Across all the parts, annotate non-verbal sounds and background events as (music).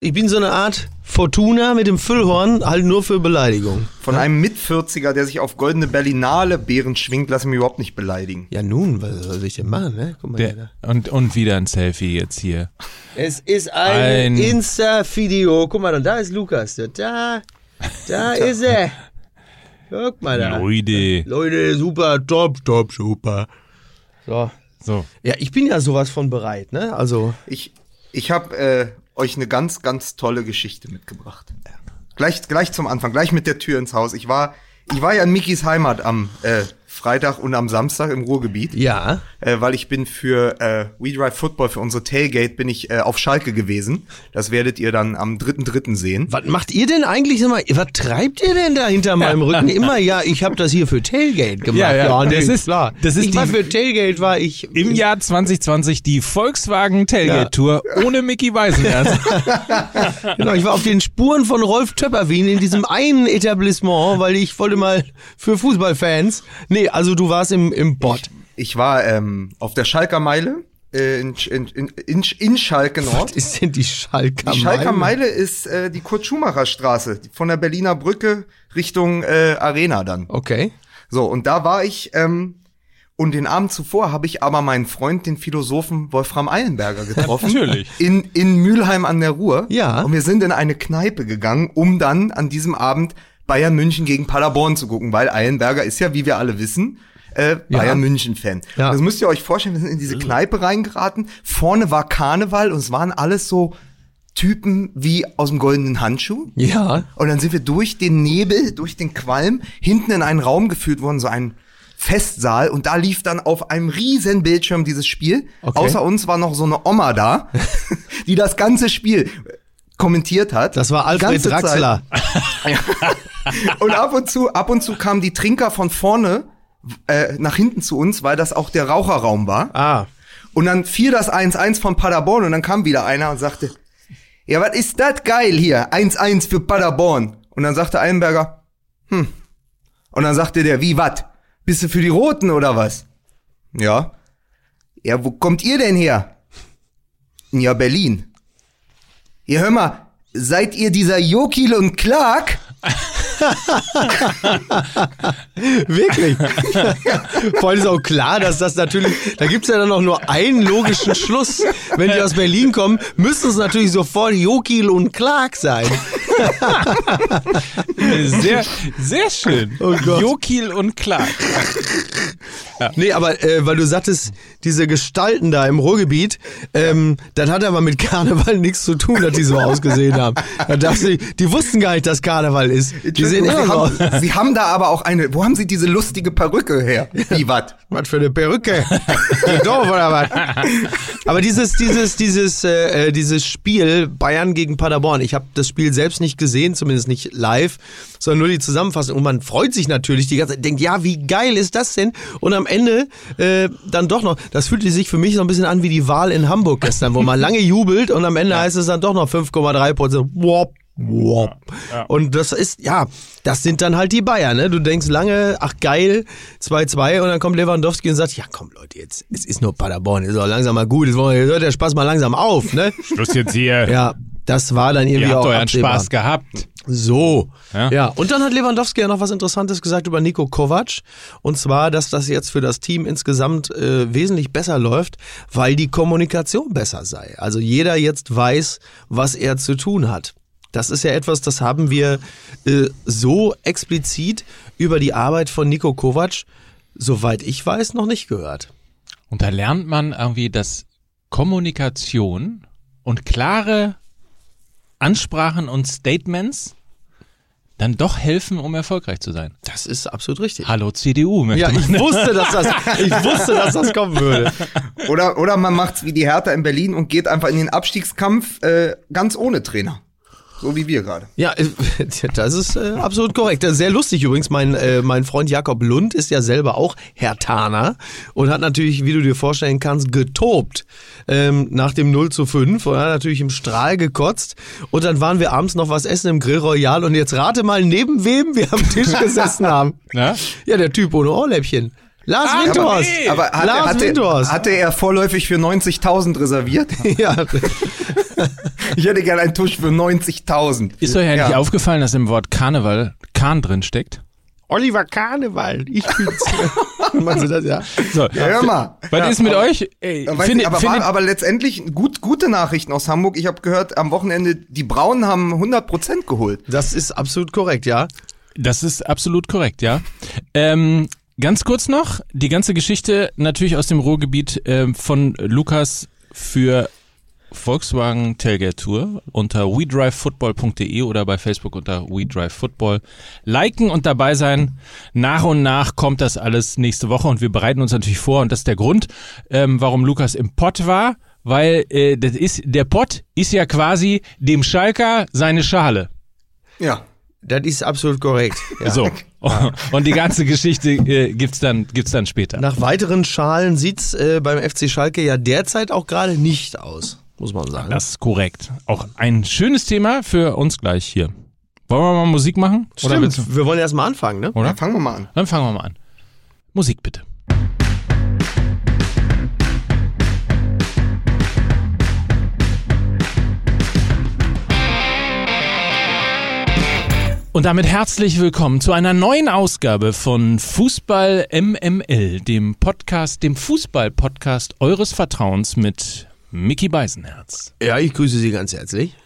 Ich bin so eine Art Fortuna mit dem Füllhorn, halt nur für Beleidigung. Von einem Mit-40er, der sich auf goldene Berlinale Beeren schwingt, lass mich überhaupt nicht beleidigen. Ja nun, was soll ich denn machen, ne? Guck mal hier. Der, und, und wieder ein Selfie jetzt hier. Es ist ein, Ein- Insta-Video. Guck mal, und da ist Lukas. Da, (laughs) da ist er. Guck mal da. Leute. Leute, super, top, top, super. So. So. Ja, ich bin ja sowas von bereit, ne? Also, Ich, ich habe äh, euch eine ganz, ganz tolle Geschichte mitgebracht. Gleich, gleich zum Anfang, gleich mit der Tür ins Haus. Ich war, ich war ja in Mikis Heimat am äh, Freitag und am Samstag im Ruhrgebiet. ja. äh, weil ich bin für äh, We Drive Football, für unsere Tailgate, bin ich äh, auf Schalke gewesen. Das werdet ihr dann am 3.3. sehen. Was macht ihr denn eigentlich immer? Was treibt ihr denn da hinter meinem Rücken? (laughs) Immer, ja, ich habe das hier für Tailgate gemacht. Ja, ja, nee, das ist- klar. das ist ich war die- für Tailgate war ich Im Jahr 2020 die Volkswagen Tailgate Tour ohne Mickey Weisenherz. (laughs) Genau, ich war auf den Spuren von Rolf Töpperwien in diesem einen Etablissement, weil ich wollte mal für Fußballfans. Nee, also du warst im, im Bot. Ich war ähm, auf der Schalker Meile äh, in, in, in, in, in Schalke Nord. Was ist denn die Schalker Die Schalker Meile? Meile ist äh, die Kurt-Schumacher-Straße, von der Berliner Brücke Richtung äh, Arena dann. Okay. So, und da war ich, ähm, und den Abend zuvor habe ich aber meinen Freund, den Philosophen Wolfram Eilenberger (laughs) getroffen. Natürlich. In, in Mülheim an der Ruhr. Ja. Und wir sind in eine Kneipe gegangen, um dann an diesem Abend Bayern München gegen Paderborn zu gucken, weil Eilenberger ist ja, wie wir alle wissen, äh, Ja. Bayern München Fan. Ja. Das müsst ihr euch vorstellen, wir sind in diese Kneipe reingeraten. Vorne war Karneval und es waren alles so Typen wie aus dem goldenen Handschuh. Ja. Und dann sind wir durch den Nebel, durch den Qualm, hinten in einen Raum geführt worden, so ein Festsaal. Und da lief dann auf einem riesen Bildschirm dieses Spiel. Okay. Außer uns war noch so eine Oma da, (laughs) die das ganze Spiel kommentiert hat. Das war Alfred. Draxler. Und ab und zu, ab und zu kamen die Trinker von vorne äh, nach hinten zu uns, weil das auch der Raucherraum war. Ah. Und dann fiel das 1-1 von Paderborn und dann kam wieder einer und sagte, ja, was ist das geil hier? 1-1 für Paderborn. Und dann sagte Eilenberger, hm. Und dann sagte der, wie, wat? Bist du für die Roten oder was? Ja. Ja, wo kommt ihr denn her? Ja, Berlin. Ja, hör mal, seid ihr dieser Jokil und Clark? Wirklich. Vor allem ist auch klar, dass das natürlich, da gibt's ja dann auch nur einen logischen Schluss. Wenn die aus Berlin kommen, müssten es natürlich sofort Jokil und Clark sein. Sehr, sehr schön. Oh Gott. Jokil und Clark. Nee, aber äh, weil du sagtest, diese Gestalten da im Ruhrgebiet, ähm, das hat aber mit Karneval nichts zu tun, dass die so ausgesehen haben. Da dachte ich, die wussten gar nicht, dass Karneval ist. Die sehen Sie aus. haben, Sie haben da aber auch eine, wo haben Sie diese lustige Perücke her? Wie, wat? Was für eine Perücke? Doof oder was? Aber dieses, dieses, dieses, äh, äh, dieses Spiel Bayern gegen Paderborn, ich habe das Spiel selbst nicht gesehen, zumindest nicht live, sondern nur die Zusammenfassung. Und man freut sich natürlich die ganze Zeit, denkt, ja, wie geil ist das denn? Und am Ende äh, dann doch noch, das fühlte sich für mich so ein bisschen an wie die Wahl in Hamburg gestern, wo man lange jubelt und am Ende heißt es dann doch noch 5,3 Prozent. Wop, wop. Und das ist, ja, das sind dann halt die Bayern, ne? Du denkst lange, ach geil, 2-2 und dann kommt Lewandowski und sagt, ja komm Leute, jetzt, es ist nur Paderborn, ist auch langsam mal gut, jetzt hört der Spaß mal langsam auf, ne? (laughs) Schluss jetzt hier. Ja, das war dann irgendwie Ihr habt auch euren absehbar. Spaß gehabt. So. Ja. Ja. Und dann hat Lewandowski ja noch was Interessantes gesagt über Nico Kovac. Und zwar, dass das jetzt für das Team insgesamt äh, wesentlich besser läuft, weil die Kommunikation besser sei. Also jeder jetzt weiß, was er zu tun hat. Das ist ja etwas, das haben wir äh, so explizit über die Arbeit von Nico Kovac, soweit ich weiß, noch nicht gehört. Und da lernt man irgendwie, dass Kommunikation und klare Ansprachen und Statements dann doch helfen, um erfolgreich zu sein. Das ist absolut richtig. Hallo CDU, möchte Ja, man. ich wusste, dass das, ich wusste, dass das kommen würde. Oder, oder man macht's wie die Hertha in Berlin und geht einfach in den Abstiegskampf äh, ganz ohne Trainer. So wie wir gerade. Ja, äh, (laughs) das ist äh, absolut korrekt. Sehr lustig übrigens. Mein, äh, mein Freund Jakob Lund ist ja selber auch Hertaner und hat natürlich, wie du dir vorstellen kannst, getobt ähm, nach dem 0 zu 5 und hat natürlich im Strahl gekotzt. Und dann waren wir abends noch was essen im Grill Royal und jetzt rate mal, neben wem wir am Tisch gesessen (laughs) haben. Na? Ja, der Typ ohne Ohrläppchen. Lars Ah, Windhorst. nee. Aber hatte, Lars hatte, Windhorst. hatte er vorläufig für 90.000 reserviert? (laughs) ja, (laughs) Ich hätte gerne einen Tusch für 90.000. Ist euch eigentlich Ja. aufgefallen, dass im Wort Karneval Kahn drin steckt? Oliver Karneval, ich bin's. (laughs) Meinst du das, ja? So, Ja, hör mal. was Ja, ist mit aber- euch? Ey, Ja, weiß finde- nicht, aber, finde- war, aber letztendlich gut, gute Nachrichten aus Hamburg. Ich habe gehört, am Wochenende, die Braunen haben 100% geholt. Das ist absolut korrekt, ja. Das ist absolut korrekt, ja. Ähm, ganz kurz noch, die ganze Geschichte natürlich aus dem Ruhrgebiet ähm, von Lukas für Volkswagen Tailgate Tour unter wedrivefootball.de oder bei Facebook unter wedrivefootball. Liken und dabei sein. Nach und nach kommt das alles nächste Woche und wir bereiten uns natürlich vor und das ist der Grund, ähm, warum Lukas im Pott war, weil äh, das ist der Pott ist ja quasi dem Schalker seine Schale. Ja. Das ist absolut korrekt. Ja. So. (laughs) (laughs) Und die ganze Geschichte äh, gibt's dann gibt's dann später. Nach weiteren Schalen sieht's äh, beim FC Schalke ja derzeit auch gerade nicht aus, muss man sagen. Das ist korrekt. Auch ein schönes Thema für uns gleich hier. Wollen wir mal Musik machen? Oder Stimmt, wir wollen erst mal anfangen, ne? oder? Ja, fangen wir mal an. Dann fangen wir mal an. Musik bitte. Und damit herzlich willkommen zu einer neuen Ausgabe von Fußball MML, dem Podcast, dem Fußball-Podcast eures Vertrauens mit Mickey Beisenherz. Ja, ich grüße Sie ganz herzlich.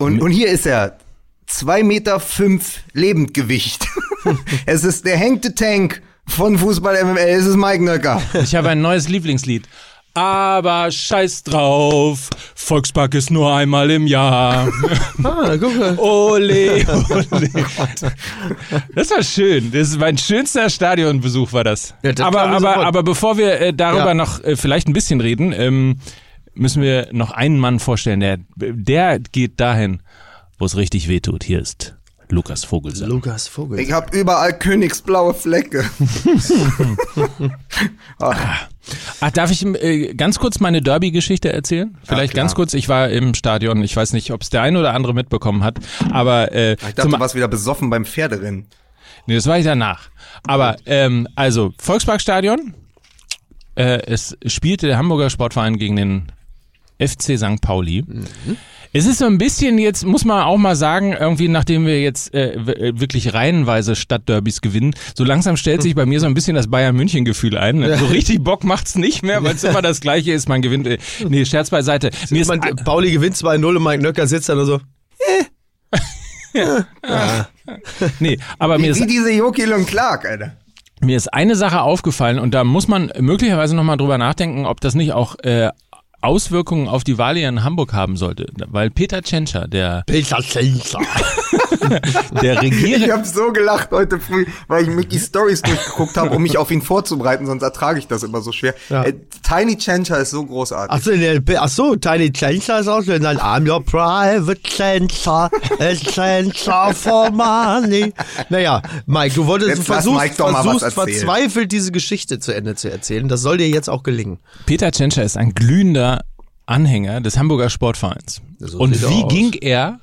Und, und hier ist er. Zwei Meter fünf Lebendgewicht. (laughs) es ist der hängte Tank von Fußball MML. Es ist Mike Nöcker. Ich habe ein neues Lieblingslied. Aber scheiß drauf, Volkspark ist nur einmal im Jahr. (laughs) Ah, guck mal. Ole, ole. Das war schön. Das ist mein schönster Stadionbesuch war das. Ja, das aber, aber, sofort. aber bevor wir äh, darüber Ja. noch äh, vielleicht ein bisschen reden, ähm, müssen wir noch einen Mann vorstellen, der, der geht dahin, wo es richtig wehtut. Hier ist Lukas Vogelsang. Lukas Vogel. Ich habe überall königsblaue Flecke. (laughs) Ach, darf ich äh, ganz kurz meine Derby-Geschichte erzählen? Vielleicht klar. ganz kurz. Ich war im Stadion. Ich weiß nicht, ob es der ein oder andere mitbekommen hat. Aber äh, Ich dachte, du warst wieder besoffen beim Pferderennen. nee, das war ich danach. Aber ähm, also Volksparkstadion. Äh, es spielte der Hamburger Sportverein gegen den FC St. Pauli. Es ist so ein bisschen jetzt, muss man auch mal sagen, irgendwie nachdem wir jetzt äh, äh, wirklich reihenweise Stadtderbys gewinnen, so langsam stellt sich bei mir so ein bisschen das Bayern-München-Gefühl ein. So richtig Bock macht's nicht mehr, weil es immer das Gleiche ist, man gewinnt. Äh, nee, Scherz beiseite. Mir ist, Man, Pauli gewinnt 2-0 und Mike Nöcker sitzt da nur so. (laughs) nee, aber mir Wie, ist wie diese Jokil und Clark, Alter. Mir ist eine Sache aufgefallen und da muss man möglicherweise nochmal drüber nachdenken, ob das nicht auch äh, Auswirkungen auf die Wahl hier in Hamburg haben sollte. Weil Peter Tschentscher, der, Peter Schenzer. (laughs) (laughs) der Ich Regiere, habe so gelacht heute früh, weil ich Mickey Stories durchgeguckt habe, um mich auf ihn vorzubereiten, sonst ertrage ich das immer so schwer. Ja. Äh, Tiny Chencha ist so großartig. Ach so, der, ach so, Tiny Schenzer ist auch schön. Nein, I'm your private Schenzer, a Schenzer for money. Naja, Mike, du wolltest, Jetzt versuchst, Mike doch mal was versuchst verzweifelt diese Geschichte zu Ende zu erzählen. Das soll dir jetzt auch gelingen. Peter Tschentscher ist ein glühender Anhänger des Hamburger Sportvereins. So und wie aus. ging er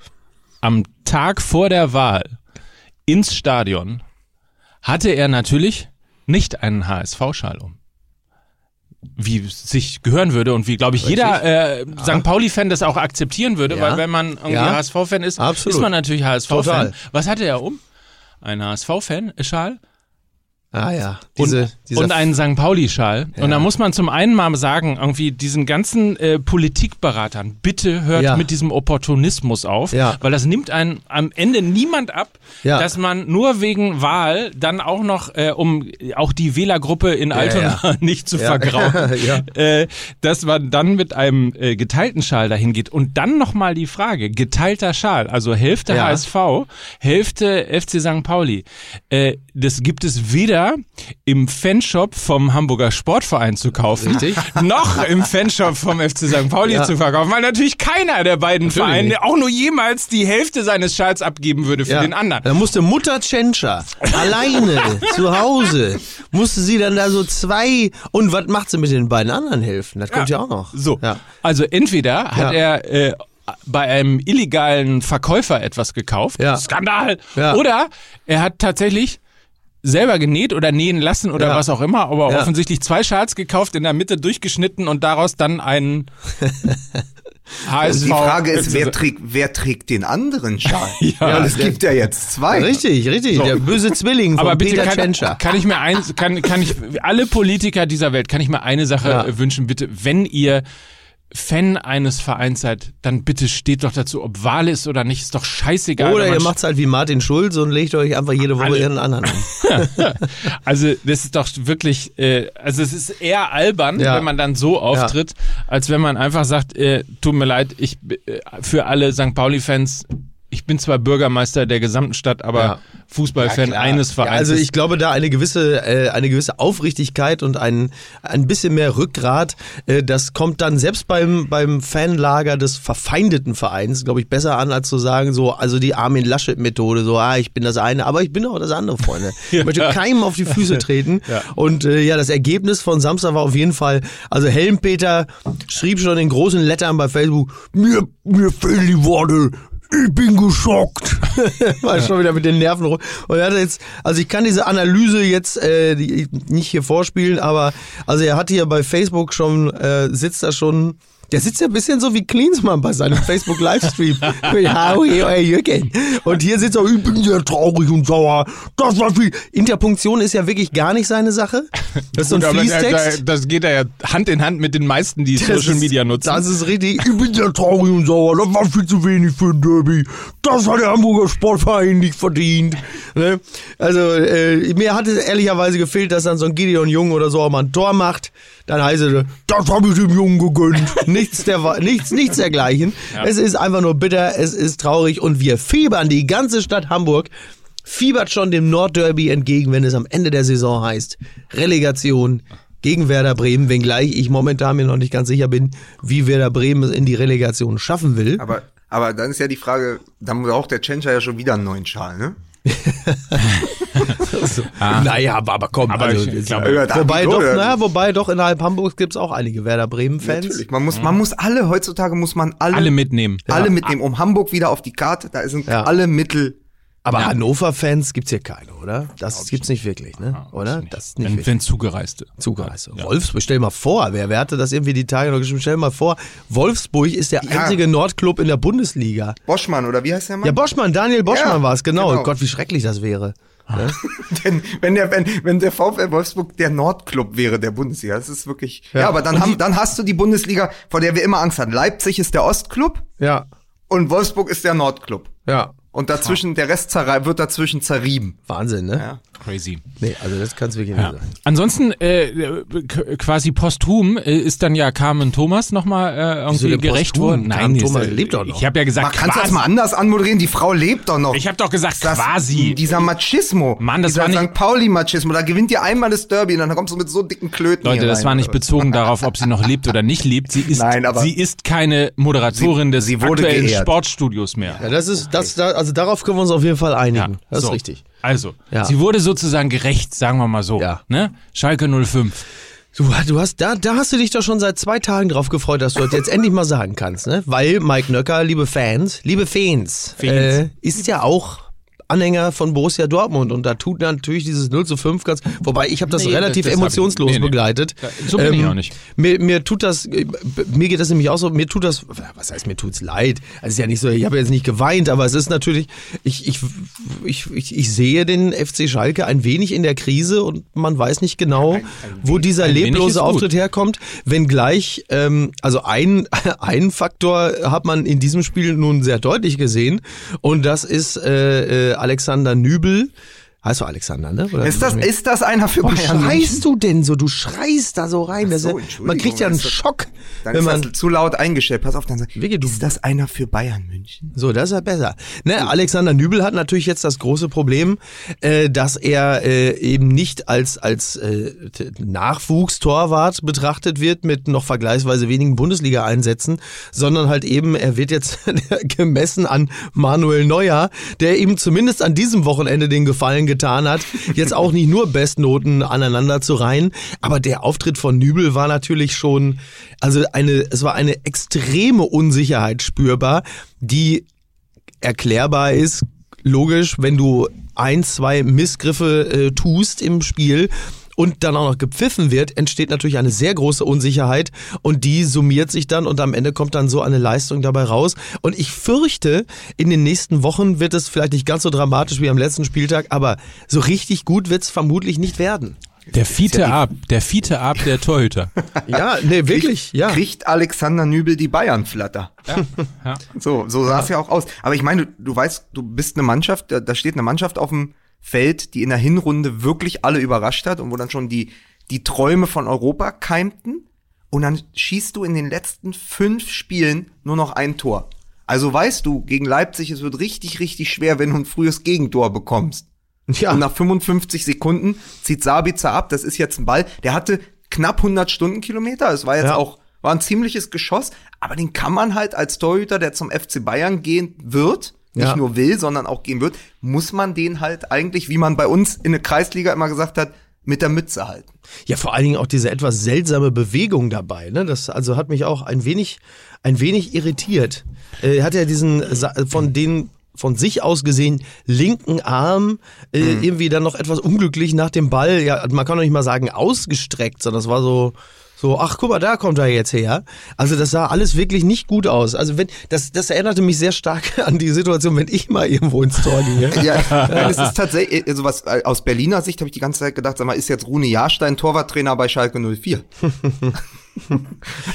am Tag vor der Wahl ins Stadion? Hatte er natürlich nicht einen HSV-Schal um. Wie sich gehören würde und wie, glaube ich, jeder äh, St. Pauli-Fan das auch akzeptieren würde, Ja. weil wenn man irgendwie Ja. HSV-Fan ist, Absolut. ist man natürlich HSV-Fan. Was hatte er um? Ein HSV-Fan-Schal Ah ja, und, diese, dieser und einen St. Pauli-Schal. Und da muss man zum einen mal sagen, irgendwie diesen ganzen äh, Politikberatern, bitte hört Ja. mit diesem Opportunismus auf, Ja. weil das nimmt einen am Ende niemand ab, Ja. dass man nur wegen Wahl dann auch noch, äh, um auch die Wählergruppe in Altona ja. (laughs) nicht zu Ja. vergrauen, (laughs) Ja. äh, dass man dann mit einem äh, geteilten Schal dahin geht. Und dann nochmal die Frage, geteilter Schal, also Hälfte Ja. HSV, Hälfte FC St. Pauli. Äh, das gibt es weder im Fanshop vom Hamburger Sportverein zu kaufen, Richtig. (laughs) noch im Fanshop vom FC St. Pauli Ja. zu verkaufen, weil natürlich keiner der beiden Natürlich Vereine nicht. auch nur jemals die Hälfte seines Schals abgeben würde für Ja. den anderen. Da musste Mutter Tschentscher alleine (laughs) zu Hause, musste sie dann da so zwei, und was macht sie mit den beiden anderen Hälften? Das kommt ja, auch noch. So, also entweder hat er äh, bei einem illegalen Verkäufer etwas gekauft, Ja. Skandal, Ja. oder er hat tatsächlich selber genäht oder nähen lassen oder Ja. was auch immer, aber Ja. offensichtlich zwei Schals gekauft, in der Mitte durchgeschnitten und daraus dann einen (laughs) HSV. Die Frage ist, wer trägt, wer trägt den anderen Schal? (laughs) ja, es gibt ja jetzt zwei. Richtig, richtig. Der böse Zwilling von aber bitte Peter kann, Tschentscher. kann ich mir eins, kann, kann ich, alle Politiker dieser Welt, kann ich mir eine Sache Ja. wünschen, bitte, wenn ihr Fan eines Vereins seid, dann bitte steht doch dazu, ob Wahl ist oder nicht, ist doch scheißegal. Oder ihr macht's halt wie Martin Schulz und legt euch einfach jede Woche Alle. ihren anderen an. (laughs) Also das ist doch wirklich, äh, also es ist eher albern, Ja. wenn man dann so auftritt, als wenn man einfach sagt, äh, tut mir leid, ich äh, für alle St. Pauli-Fans, ich bin zwar Bürgermeister der gesamten Stadt, aber Ja. Fußballfan klar. eines Vereins. Ja, also ich glaube, da eine gewisse, äh, eine gewisse Aufrichtigkeit und ein, ein bisschen mehr Rückgrat, äh, das kommt dann selbst beim, beim Fanlager des verfeindeten Vereins, glaube ich, besser an, als zu sagen, so, also die Armin Laschet-Methode, so, ah, ich bin das eine, aber ich bin auch das andere, Freunde. (laughs) Ich möchte keinem auf die Füße treten. (laughs) Und äh, ja, das Ergebnis von Samstag war auf jeden Fall, also Helmpeter schrieb schon in großen Lettern bei Facebook, mir, mir fehlen die Worte. Ich bin geschockt. (laughs) War schon wieder mit den Nerven rum. Und er hat jetzt, also ich kann diese Analyse jetzt äh, die, nicht hier vorspielen, aber also er hat hier bei Facebook schon, äh, sitzt da schon, der sitzt ja ein bisschen so wie Klinsmann bei seinem Facebook Livestream. (laughs) Howie, euer Jürgen. Und hier sitzt er, ich bin sehr traurig und sauer. Das war viel. Interpunktion ist ja wirklich gar nicht seine Sache. (laughs) Das ist so ein Gut, Fließtext. da- Das geht ja Hand in Hand mit den meisten, die Das Social ist- Media nutzen. Das ist richtig. Ich bin sehr traurig und sauer. Das war viel zu wenig für ein Derby. Das hat der Hamburger Sportverein nicht verdient. Ne? Also, äh, mir hat es ehrlicherweise gefehlt, dass dann so ein Gideon Jung oder so auch mal ein Tor macht. Dann heißt es, das habe ich dem Jungen gegönnt. (laughs) nichts, der, nichts, nichts dergleichen. Es ist einfach nur bitter, es ist traurig und wir fiebern, die ganze Stadt Hamburg fiebert schon dem Nordderby entgegen, wenn es am Ende der Saison heißt, Relegation gegen Werder Bremen, wenngleich ich momentan mir noch nicht ganz sicher bin, wie Werder Bremen es in die Relegation schaffen will. Aber, aber dann ist ja die Frage, dann braucht der Tschentscher ja schon wieder einen neuen Schal, ne? (laughs) Naja, aber, aber komm, Aber also, ich glaube- Ja, wobei, doch, na, wobei doch innerhalb Hamburgs gibt's auch einige Werder Bremen-Fans. Natürlich. Man muss, man muss alle, heutzutage muss man alle, Alle mitnehmen. alle mitnehmen, um Hamburg wieder auf die Karte, da sind Ja. alle Mittel. Aber Hannover-Fans gibt's hier keine, oder? Das gibt's nicht wirklich, ne? Oder? Das ist nicht Wenn, wirklich. wenn Zugereiste. Zugereist. Wolfsburg, stell mal vor, wer, wer hatte das irgendwie die Tage noch geschrieben? Stell mal vor, Wolfsburg ist der Ja. einzige Nordclub in der Bundesliga. Boschmann, oder wie heißt der Mann? Ja, Boschmann, Daniel Boschmann Ja, war es, genau. genau. Gott, wie schrecklich das wäre. Ne? (laughs) Denn wenn der, wenn, wenn der VfL Wolfsburg der Nordclub wäre der Bundesliga, das ist wirklich. Ja, Ja. aber dann, haben, die- dann hast du die Bundesliga, vor der wir immer Angst hatten. Leipzig ist der Ostclub Ja, und Wolfsburg ist der Nordclub. ja. Und dazwischen, der Rest wird dazwischen zerrieben. Wahnsinn, ne? Ja. Crazy. Nee, also das kann's wirklich Ja. nicht sein. Ansonsten äh, quasi posthum äh, ist dann ja Carmen Thomas nochmal äh, irgendwie gerecht worden. Carmen die ist, Thomas lebt doch noch. Ich habe ja Man gesagt kann das mal anders anmoderieren, die Frau lebt doch noch. Ich habe doch gesagt das, quasi. Dieser Machismo. Mann, das dieser war nicht- St. Pauli-Machismo. Da gewinnt ihr einmal das Derby und dann kommst du mit so dicken Klöten Leute, hier das rein. war nicht bezogen darauf, ob sie noch lebt oder nicht lebt. Sie ist, Nein, aber- sie ist keine Moderatorin des sie wurde aktuellen geehrt. Sportstudios mehr. Ja, das ist, das, da, also darauf können wir uns auf jeden Fall einigen. das so. ist richtig. Also, Ja. sie wurde sozusagen gerecht, sagen wir mal so. Ja. Ne? Schalke 05. Du, du hast, da, da hast du dich doch schon seit zwei Tagen drauf gefreut, dass du das jetzt endlich mal sagen kannst, ne? Weil Mike Nöcker, liebe Fans, liebe Fans, Fans. Äh, ist ja auch Anhänger von Borussia Dortmund und da tut natürlich dieses 0 zu 5 ganz, wobei ich habe das Nee, relativ das hab ich- emotionslos nee, nee. begleitet. So bin ich auch nicht. Mir, mir tut das, äh, mir geht das nämlich auch so, mir tut das, was heißt mir tut's leid? Also es ist ja nicht so, ich habe jetzt nicht geweint, aber es ist natürlich, ich, ich, ich, ich, ich sehe den FC Schalke ein wenig in der Krise und man weiß nicht genau, wo dieser ein wenig ist leblose. Auftritt herkommt, wenngleich, ähm, also ein, (laughs) einen Faktor hat man in diesem Spiel nun sehr deutlich gesehen und das ist äh, äh, Alexander Nübel. Heißt du Alexander, ne? Oder Ist das, ist das einer für Warum Bayern? schreist du denn so? Du schreist da so rein. Ist so, man kriegt ja einen Schock, Dann wenn ist man. zu laut eingestellt. Pass auf, dann sag Wege, du- ist das einer für Bayern München? So, das ist ja besser. Ne, Alexander Nübel hat natürlich jetzt das große Problem, äh, dass er äh, eben nicht als als äh, Nachwuchstorwart betrachtet wird mit noch vergleichsweise wenigen Bundesliga-Einsätzen, sondern halt eben, er wird jetzt (laughs) gemessen an Manuel Neuer, der ihm zumindest an diesem Wochenende den Gefallen getan hat, jetzt auch nicht nur Bestnoten aneinander zu reihen, aber der Auftritt von Nübel war natürlich schon, also eine, es war eine extreme Unsicherheit spürbar, die erklärbar ist, logisch, wenn du ein, zwei Missgriffe äh, tust im Spiel, und dann auch noch gepfiffen wird, entsteht natürlich eine sehr große Unsicherheit und die summiert sich dann und am Ende kommt dann so eine Leistung dabei raus. Und ich fürchte, in den nächsten Wochen wird es vielleicht nicht ganz so dramatisch wie am letzten Spieltag, aber so richtig gut wird es vermutlich nicht werden. Der Fiete ja ab, der Fiete ab der Torhüter. (laughs) ja, nee, wirklich, kriegt, ja. Kriegt Alexander Nübel die Bayern-Flatter. Ja, (laughs) ja. So, so sah es ja auch aus. Aber ich meine, du, du weißt, du bist eine Mannschaft, da, da steht eine Mannschaft auf dem Feld, die in der Hinrunde wirklich alle überrascht hat und wo dann schon die, die Träume von Europa keimten. Und dann schießt du in den letzten fünf Spielen nur noch ein Tor. Also weißt du, gegen Leipzig, es wird richtig, richtig schwer, wenn du ein frühes Gegentor bekommst. Ja. Und nach 55 Sekunden zieht Sabitzer ab. Das ist jetzt ein Ball. Der hatte knapp 100 Stundenkilometer. Es war jetzt Ja. auch, war ein ziemliches Geschoss. Aber den kann man halt als Torhüter, der zum FC Bayern gehen wird, nicht Ja. nur will, sondern auch gehen wird, muss man den halt eigentlich, wie man bei uns in der Kreisliga immer gesagt hat, mit der Mütze halten. Ja, vor allen Dingen auch diese etwas seltsame Bewegung dabei. Ne? Das also hat mich auch ein wenig, ein wenig irritiert. Äh, Er hat ja diesen von den von sich aus gesehen linken Arm äh, irgendwie dann noch etwas unglücklich nach dem Ball. Ja, man kann doch nicht mal sagen ausgestreckt, sondern das war so so, ach guck mal, da kommt er jetzt her. Also das sah alles wirklich nicht gut aus. Also wenn das, das erinnerte mich sehr stark (laughs) an die Situation, wenn ich mal irgendwo ins Tor ginge. Ja, nein, es ist tatsächlich, also was äh, aus Berliner Sicht habe ich die ganze Zeit gedacht, sag mal, ist jetzt Rune Jahrstein Torwarttrainer bei Schalke 04? (laughs)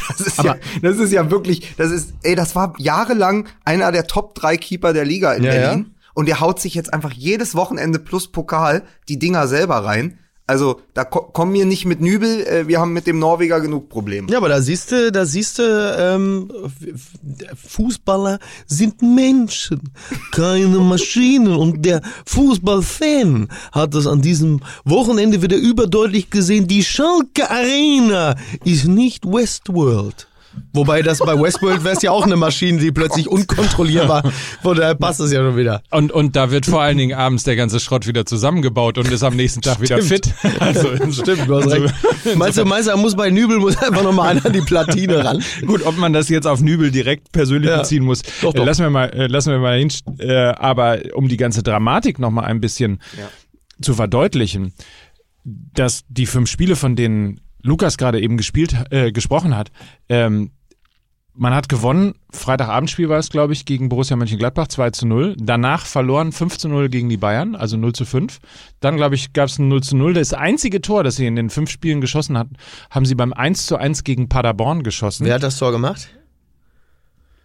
das, ist ja, das ist ja wirklich, das ist, ey, das war jahrelang einer der Top drei Keeper der Liga in Ja, Berlin. Und der haut sich jetzt einfach jedes Wochenende plus Pokal die Dinger selber rein. Also, da ko komm mir nicht mit Nübel, äh, wir haben mit dem Norweger genug Probleme. Ja, aber da siehst du, da siehst du, ähm, Fußballer sind Menschen, keine (laughs) Maschinen. Und der Fußballfan hat das an diesem Wochenende wieder überdeutlich gesehen. Die Schalke Arena ist nicht Westworld. Wobei das bei Westworld wäre es ja auch eine Maschine, die plötzlich unkontrollierbar, von daher passt es ja schon wieder. Und, und da wird vor allen Dingen abends der ganze Schrott wieder zusammengebaut und ist am nächsten Tag wieder fit. Stimmt. Also, (laughs) Stimmt, du hast recht. Meinst du, meinst du, da muss bei Nübel muss einfach noch mal einer an die Platine ran? Gut, ob man das jetzt auf Nübel direkt persönlich Ja. beziehen muss, Doch, doch. Lassen wir mal, äh, lassen wir mal hin. Äh, aber um die ganze Dramatik noch mal ein bisschen zu verdeutlichen, dass die fünf Spiele, von denen Lukas gerade eben gespielt, äh, gesprochen hat, ähm, man hat gewonnen, Freitagabendspiel war es, glaube ich, gegen Borussia Mönchengladbach 2 zu 0. Danach verloren 5 zu 0 gegen die Bayern, also 0 zu 5. Dann, glaube ich, gab es ein 0 zu 0. Das einzige Tor, das sie in den fünf Spielen geschossen hatten, haben sie beim 1 zu 1 gegen Paderborn geschossen. Wer hat das Tor gemacht?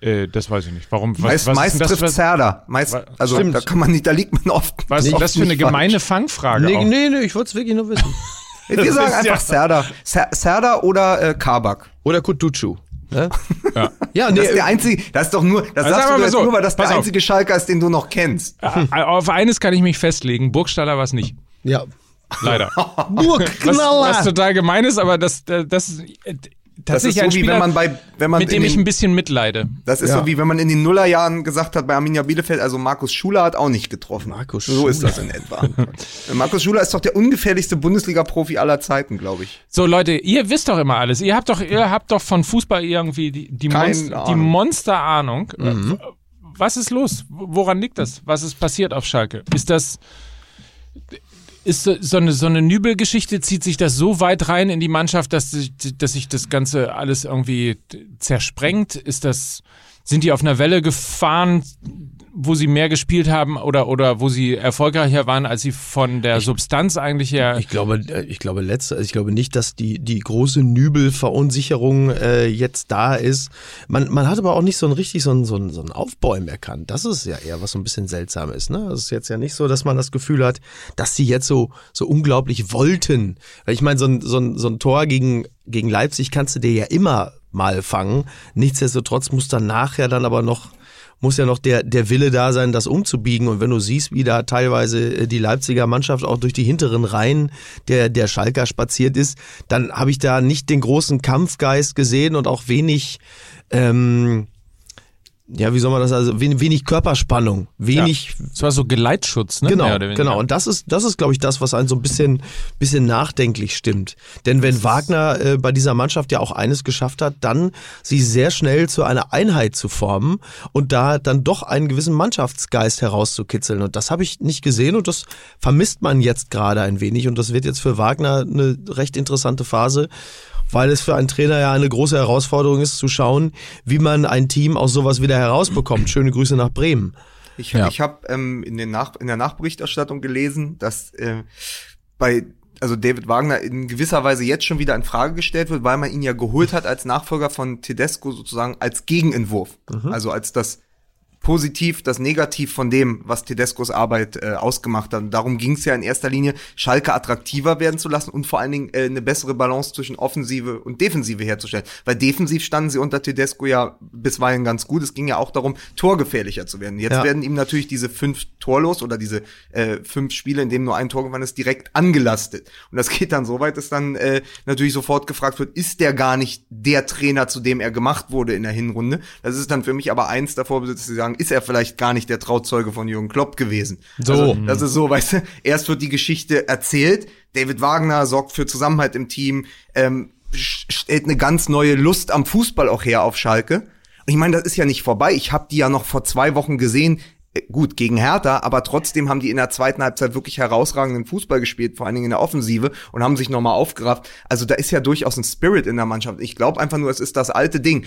Äh, das weiß ich nicht. Warum? Was, meist was meist ist das, trifft was, Zerda. Meist, also Stimmt. da kann man nicht, da liegt man oft. was, oft was für eine nicht gemeine falsch. Fangfrage Nee, auch. nee, nee, ich wollte es wirklich nur wissen. (laughs) Wir sagen einfach ja- Serda. Ser- Serda oder äh, Kabak. Oder Kutucu. Ne? Ja. Ja, nee, Das ist der einzige, das ist doch nur, das Also sagst du so, nur, weil das der pass auf. einzige Schalker ist, den du noch kennst. Äh, Auf eines kann ich mich festlegen. Burgstaller war es nicht. ja. Leider. (laughs) Was, Burgknaller. was total gemein ist, aber das, äh, das ist äh, Das ist so wie Spieler, wenn man bei, wenn man mit in dem ich den, ein bisschen mitleide. das ist Ja. so wie wenn man in den Nullerjahren gesagt hat bei Arminia Bielefeld, also Markus Schuler hat auch nicht getroffen. Markus So ist Schuler. das in etwa. (laughs) Markus Schuler ist doch der ungefährlichste Bundesliga-Profi aller Zeiten, glaube ich. So Leute, ihr wisst doch immer alles. Ihr habt doch, ihr habt doch von Fußball irgendwie die, die, Keine Monst die Ahnung. Monster-Ahnung. Äh, Was ist los? Woran liegt das? Was ist passiert auf Schalke? Ist das ist so, so eine, so eine Nübel-Geschichte, zieht sich das so weit rein in die Mannschaft, dass, sich- dass sich das Ganze alles irgendwie zersprengt? Ist das, sind die auf einer Welle gefahren, wo sie mehr gespielt haben oder, oder wo sie erfolgreicher waren, als sie von der Substanz eigentlich her Ich glaube, ich glaube letzte, ich glaube nicht, dass die die große Nübelverunsicherung äh, jetzt da ist. Man, man hat aber auch nicht so ein richtig so ein, so ein, so ein Aufbäumen erkannt. Das ist ja eher was so ein bisschen seltsam ist. Ne, es ist jetzt ja nicht so, dass man das Gefühl hat, dass sie jetzt so so unglaublich wollten. Weil ich meine, so ein, so ein, so ein Tor gegen gegen Leipzig kannst du dir ja immer mal fangen. Nichtsdestotrotz muss dann nachher dann aber noch muss ja noch der, der Wille da sein, das umzubiegen. Und wenn du siehst, wie da teilweise äh, die Leipziger Mannschaft auch durch die hinteren Reihen der, der Schalker spaziert ist, dann habe ich da nicht den großen Kampfgeist gesehen und auch wenig, ähm, ja, wie soll man das also wenig, wenig Körperspannung, wenig Es war so Geleitschutz, ne? Genau, genau. Und das ist, das ist, glaube ich, das, was einen so ein bisschen, bisschen nachdenklich stimmt. Denn wenn Wagner äh, bei dieser Mannschaft ja auch eines geschafft hat, dann sie sehr schnell zu einer Einheit zu formen und da dann doch einen gewissen Mannschaftsgeist herauszukitzeln. Und das habe ich nicht gesehen und das vermisst man jetzt gerade ein wenig. Und das wird jetzt für Wagner eine recht interessante Phase weil es für einen Trainer ja eine große Herausforderung ist, zu schauen, wie man ein Team aus sowas wieder herausbekommt. Schöne Grüße nach Bremen. Ich, Ja. ich habe ähm, in, den Nach in der Nachberichterstattung gelesen, dass äh, bei also David Wagner in gewisser Weise jetzt schon wieder in Frage gestellt wird, weil man ihn ja geholt hat als Nachfolger von Tedesco sozusagen als Gegenentwurf. Also als das Positiv, das Negativ von dem, was Tedescos Arbeit äh, ausgemacht hat. Und darum ging es ja in erster Linie, Schalke attraktiver werden zu lassen und vor allen Dingen äh, eine bessere Balance zwischen Offensive und Defensive herzustellen. Weil defensiv standen sie unter Tedesco ja bisweilen ganz gut. Es ging ja auch darum, torgefährlicher zu werden. Jetzt Ja. werden ihm natürlich diese fünf Torlos oder diese äh, fünf Spiele, in denen nur ein Tor gewonnen ist, direkt angelastet. Und das geht dann so weit, dass dann äh, natürlich sofort gefragt wird, ist der gar nicht der Trainer, zu dem er gemacht wurde in der Hinrunde? Das ist dann für mich aber eins davor, zu sagen, ist er vielleicht gar nicht der Trauzeuge von Jürgen Klopp gewesen? So. Also, das ist so, weißt du, erst wird die Geschichte erzählt, David Wagner sorgt für Zusammenhalt im Team, ähm, stellt eine ganz neue Lust am Fußball auch her auf Schalke. Und ich meine, das ist ja nicht vorbei. Ich habe die ja noch vor zwei Wochen gesehen, äh, gut, gegen Hertha, aber trotzdem haben die in der zweiten Halbzeit wirklich herausragenden Fußball gespielt, vor allen Dingen in der Offensive und haben sich nochmal aufgerafft. Also da ist ja durchaus ein Spirit in der Mannschaft. Ich glaube einfach nur, es ist das alte Ding.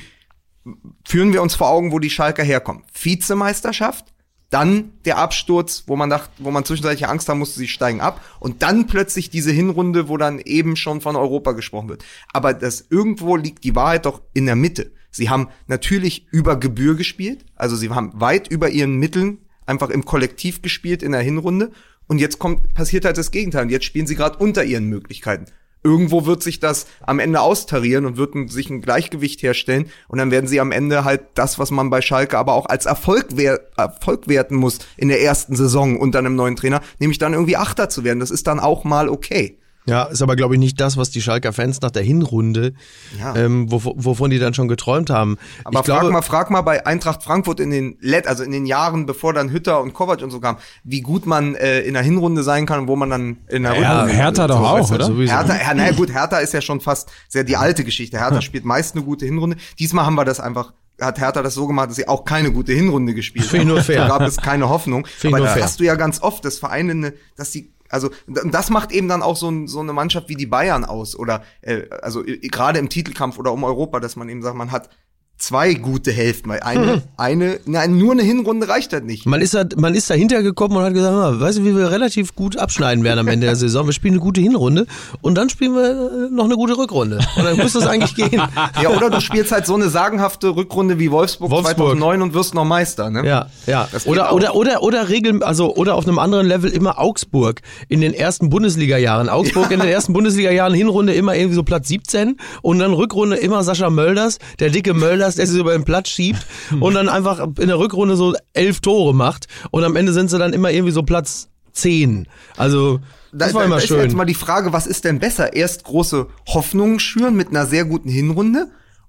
Führen wir uns vor Augen, wo die Schalker herkommen. Vizemeisterschaft, dann der Absturz, wo man dachte, wo man zwischenzeitlich Angst haben musste, sie steigen ab. Und dann plötzlich diese Hinrunde, wo dann eben schon von Europa gesprochen wird. Aber das irgendwo liegt die Wahrheit doch in der Mitte. Sie haben natürlich über Gebühr gespielt, also sie haben weit über ihren Mitteln einfach im Kollektiv gespielt in der Hinrunde. Und jetzt kommt, passiert halt das Gegenteil. Und jetzt spielen sie gerade unter ihren Möglichkeiten. Irgendwo wird sich das am Ende austarieren und wird sich ein Gleichgewicht herstellen. Und dann werden sie am Ende halt das, was man bei Schalke aber auch als Erfolg, wer Erfolg werten muss in der ersten Saison unter einem neuen Trainer, nämlich dann irgendwie Achter zu werden. Das ist dann auch mal okay. Ja, ist aber, glaube ich, nicht das, was die Schalker Fans nach der Hinrunde, Ja. ähm, wov wovon die dann schon geträumt haben. Aber ich glaube, frag mal, frag mal bei Eintracht Frankfurt in den Let, also in den Jahren, bevor dann Hütter und Kovac und so kamen, wie gut man äh, in der Hinrunde sein kann und wo man dann in der Ja, Rückrunde Hertha doch auch, weißt du, oder? sowieso. Hertha, ja, naja gut, Hertha ist ja schon fast sehr die alte Geschichte. Hertha spielt meist eine gute Hinrunde. Diesmal haben wir das einfach hat Hertha das so gemacht, dass sie auch keine gute Hinrunde gespielt Finde ich nur fair. Da gab es keine Hoffnung. Finde Aber das fair. hast du ja ganz oft, dass Vereine, eine, dass sie also das macht eben dann auch so, so eine Mannschaft wie die Bayern aus oder äh, also gerade im Titelkampf oder um Europa, dass man eben sagt, man hat zwei gute Hälften, weil eine, Hm. eine, nein, nur eine Hinrunde reicht halt nicht. Man ist, da, man ist dahinter gekommen und hat gesagt, mal, weißt du, wie wir relativ gut abschneiden werden am Ende der (laughs) Saison? Wir spielen eine gute Hinrunde und dann spielen wir äh, noch eine gute Rückrunde. Und dann muss das eigentlich gehen. (laughs) Ja, oder du spielst halt so eine sagenhafte Rückrunde wie Wolfsburg, Wolfsburg. 2009 und wirst noch Meister, ne? Ja, ja. Oder, auch. oder, oder, oder regeln, also, oder auf einem anderen Level immer Augsburg in den ersten Bundesliga-Jahren. Augsburg in den (laughs) ersten Bundesliga-Jahren, Hinrunde immer irgendwie so Platz 17 und dann Rückrunde immer Sascha Mölders, der dicke Mölders, der sich über den Platz schiebt und dann einfach in der Rückrunde so elf Tore macht und am Ende sind sie dann immer irgendwie so Platz 10. Also, das Da, war immer da ist schön. jetzt mal die Frage, was ist denn besser? Erst große Hoffnungen schüren mit einer sehr guten Hinrunde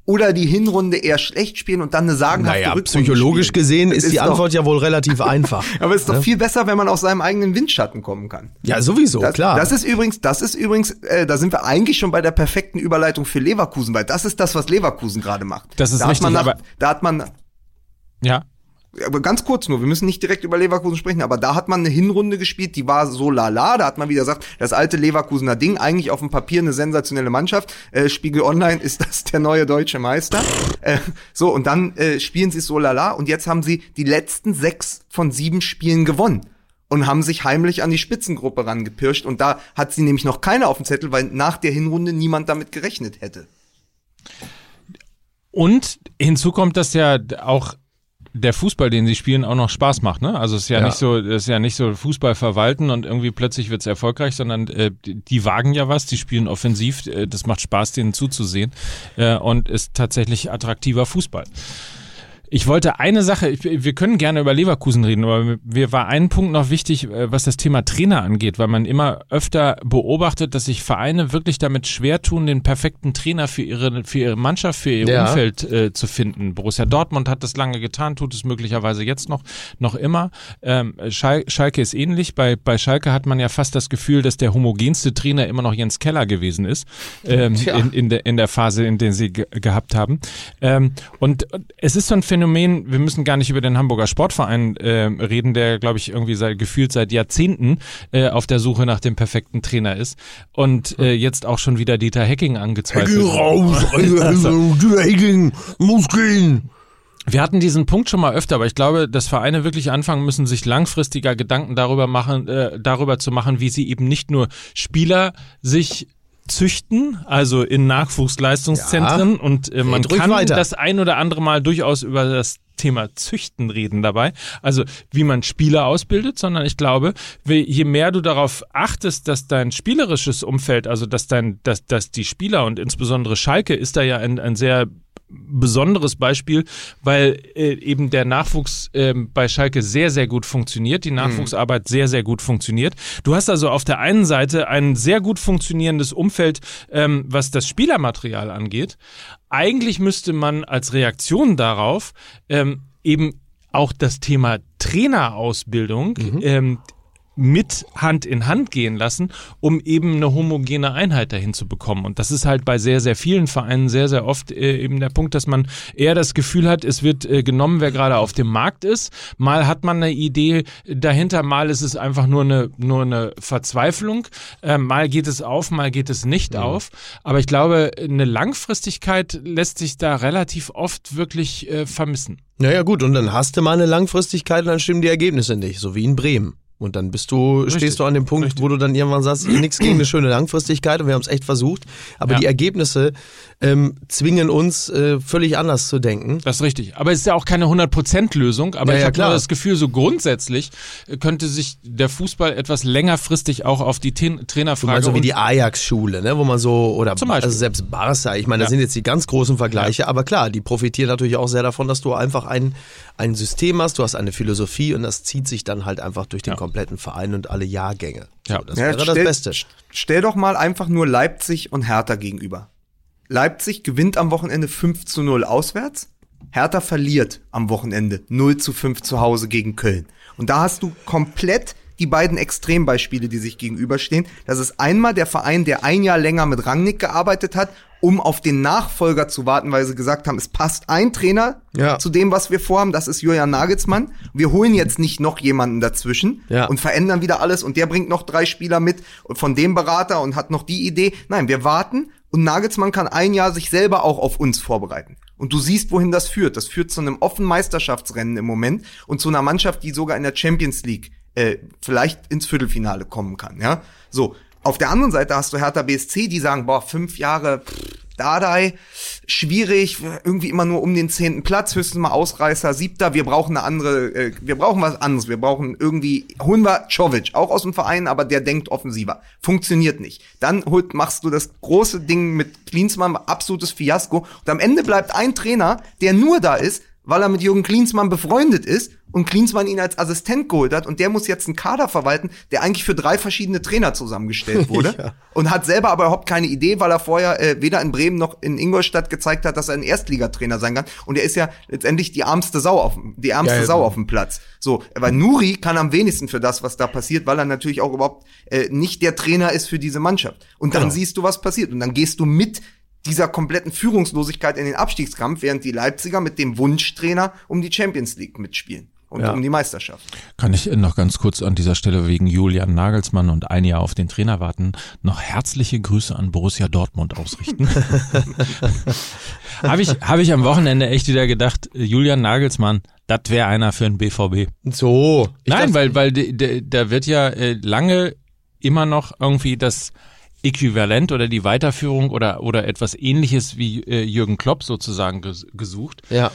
oder die Hinrunde eher schlecht spielen und dann eine sagenhafte Naja, Rückrunde psychologisch spielen? gesehen Das ist die doch- Antwort ja wohl relativ (laughs) einfach. Aber es ist doch viel besser, wenn man aus seinem eigenen Windschatten kommen kann. Ja, sowieso, Das, klar. das ist übrigens, das ist übrigens, äh, da sind wir eigentlich schon bei der perfekten Überleitung für Leverkusen, weil das ist das, was Leverkusen gerade macht. Das ist da hat man richtig, nach, aber- da hat man, Ja. Aber ganz kurz nur, wir müssen nicht direkt über Leverkusen sprechen, aber da hat man eine Hinrunde gespielt, die war so lala, da hat man wieder gesagt, das alte Leverkusener Ding, eigentlich auf dem Papier eine sensationelle Mannschaft, äh, Spiegel Online (laughs) ist das der neue deutsche Meister, äh, so und dann äh, spielen sie es so lala und jetzt haben sie die letzten sechs von sieben Spielen gewonnen. Und haben sich heimlich an die Spitzengruppe rangepirscht. Und da hat sie nämlich noch keiner auf dem Zettel, weil nach der Hinrunde niemand damit gerechnet hätte. Und hinzu kommt, dass ja auch der Fußball, den sie spielen, auch noch Spaß macht, ne? Also es ist ja, Ja. nicht so, es ist ja nicht so Fußball verwalten und irgendwie plötzlich wird's erfolgreich, sondern äh, die, die wagen ja was, die spielen offensiv, äh, das macht Spaß, denen zuzusehen äh, und ist tatsächlich attraktiver Fußball. Ich wollte eine Sache, ich, wir können gerne über Leverkusen reden, aber mir war ein Punkt noch wichtig, äh, was das Thema Trainer angeht, weil man immer öfter beobachtet, dass sich Vereine wirklich damit schwer tun, den perfekten Trainer für ihre, für ihre Mannschaft, für ihr Ja. Umfeld äh, zu finden. Borussia Dortmund hat das lange getan, tut es möglicherweise jetzt noch, noch immer. Ähm, Schal Schalke ist ähnlich. Bei, bei Schalke hat man ja fast das Gefühl, dass der homogenste Trainer immer noch Jens Keller gewesen ist, ähm, in, in, der, in der Phase, in der sie ge gehabt haben. Ähm, und es ist so ein Phänomen, wir müssen gar nicht über den Hamburger Sportverein äh, reden, der, glaube ich, irgendwie seit, gefühlt seit Jahrzehnten äh, auf der Suche nach dem perfekten Trainer ist und äh, jetzt auch schon wieder Dieter Hecking angezweifelt. Geh raus, (laughs) Also- Dieter Hecking, muss gehen. Wir hatten diesen Punkt schon mal öfter, aber ich glaube, dass Vereine wirklich anfangen müssen, sich langfristiger Gedanken darüber machen, äh, darüber zu machen, wie sie eben nicht nur Spieler sich züchten, also in Nachwuchsleistungszentren. Und äh, man kann weiter. das ein oder andere Mal durchaus über das Thema Züchten reden dabei, also wie man Spieler ausbildet, sondern ich glaube, je mehr du darauf achtest, dass dein spielerisches Umfeld, also dass dein, dass, dass die Spieler und insbesondere Schalke ist da ja ein, ein sehr besonderes Beispiel, weil äh, eben der Nachwuchs ähm, bei Schalke sehr, sehr gut funktioniert, die Nachwuchsarbeit sehr, sehr gut funktioniert. Du hast also auf der einen Seite ein sehr gut funktionierendes Umfeld, ähm, was das Spielermaterial angeht. Eigentlich müsste man als Reaktion darauf ähm, eben auch das Thema Trainerausbildung ähm, mit Hand in Hand gehen lassen, um eben eine homogene Einheit dahin zu bekommen. Und das ist halt bei sehr, sehr vielen Vereinen sehr, sehr oft äh, eben der Punkt, dass man eher das Gefühl hat, es wird äh, genommen, wer gerade auf dem Markt ist. Mal hat man eine Idee dahinter, mal ist es einfach nur eine, nur eine Verzweiflung. Äh, mal geht es auf, mal geht es nicht auf. Aber ich glaube, eine Langfristigkeit lässt sich da relativ oft wirklich äh, vermissen. Naja, gut, und dann hast du mal eine Langfristigkeit und dann stimmen die Ergebnisse nicht, so wie in Bremen. Und dann bist du, Richtig, stehst du an dem Punkt, richtig. wo du dann irgendwann sagst, nichts gegen eine schöne Langfristigkeit und wir haben es echt versucht. Aber Ja. die Ergebnisse ähm, zwingen uns äh, völlig anders zu denken. Das ist richtig. Aber es ist ja auch keine 100%-Lösung. Aber Ja, ich ja, habe nur das Gefühl, so grundsätzlich äh, könnte sich der Fußball etwas längerfristig auch auf die Ten Trainerfrage Also wie die Ajax-Schule, ne, wo man so, oder Zum Beispiel. also selbst Barca, ich meine, das Ja. sind jetzt die ganz großen Vergleiche, aber klar, die profitieren natürlich auch sehr davon, dass du einfach ein, ein System hast, du hast eine Philosophie und das zieht sich dann halt einfach durch den Ja. kompletten Verein und alle Jahrgänge. Ja. So, das Ja, wäre das stell, Beste. Stell doch mal einfach nur Leipzig und Hertha gegenüber. Leipzig gewinnt am Wochenende 5 zu 0 auswärts. Hertha verliert am Wochenende 0 zu 5 zu Hause gegen Köln. Und da hast du komplett die beiden Extrembeispiele, die sich gegenüberstehen. Das ist einmal der Verein, der ein Jahr länger mit Rangnick gearbeitet hat, um auf den Nachfolger zu warten, weil sie gesagt haben, es passt ein Trainer Ja. zu dem, was wir vorhaben. Das ist Julian Nagelsmann. Wir holen jetzt nicht noch jemanden dazwischen Ja. und verändern wieder alles und der bringt noch drei Spieler mit und von dem Berater und hat noch die Idee. Nein, wir warten und Nagelsmann kann ein Jahr sich selber auch auf uns vorbereiten. Und du siehst, wohin das führt. Das führt zu einem offenen Meisterschaftsrennen im Moment und zu einer Mannschaft, die sogar in der Champions League äh, vielleicht ins Viertelfinale kommen kann. Ja, so. Auf der anderen Seite hast du Hertha BSC, die sagen, boah, fünf Jahre pff, Dardai, schwierig, irgendwie immer nur um den zehnten Platz, höchstens mal Ausreißer, siebter, wir brauchen eine andere, äh, wir brauchen was anderes, wir brauchen irgendwie, holen wir Czovic, auch aus dem Verein, aber der denkt offensiver. Funktioniert nicht. Dann holt, machst du das große Ding mit Klinsmann, absolutes Fiasko, und am Ende bleibt ein Trainer, der nur da ist, weil er mit Jürgen Klinsmann befreundet ist und Klinsmann ihn als Assistent geholt hat und der muss jetzt einen Kader verwalten, der eigentlich für drei verschiedene Trainer zusammengestellt (laughs) wurde Ja. und hat selber aber überhaupt keine Idee, weil er vorher äh, weder in Bremen noch in Ingolstadt gezeigt hat, dass er ein Erstligatrainer sein kann und er ist ja letztendlich die ärmste Sau auf dem- die ärmste Ja, ja. Sau auf dem Platz. So, aber Nuri kann am wenigsten für das, was da passiert, weil er natürlich auch überhaupt äh, nicht der Trainer ist für diese Mannschaft. Und dann Genau. siehst du, was passiert und dann gehst du mit dieser kompletten Führungslosigkeit in den Abstiegskampf, während die Leipziger mit dem Wunschtrainer um die Champions League mitspielen und Ja. um die Meisterschaft. Kann ich noch ganz kurz an dieser Stelle wegen Julian Nagelsmann und ein Jahr auf den Trainer warten, noch herzliche Grüße an Borussia Dortmund ausrichten. (laughs) Habe ich, hab ich am Wochenende echt wieder gedacht, Julian Nagelsmann, das wäre einer für den BVB. So. Nein, weil, weil da wird ja äh, lange immer noch irgendwie das Äquivalent oder die Weiterführung oder, oder etwas ähnliches wie äh, Jürgen Klopp sozusagen ges gesucht. Ja.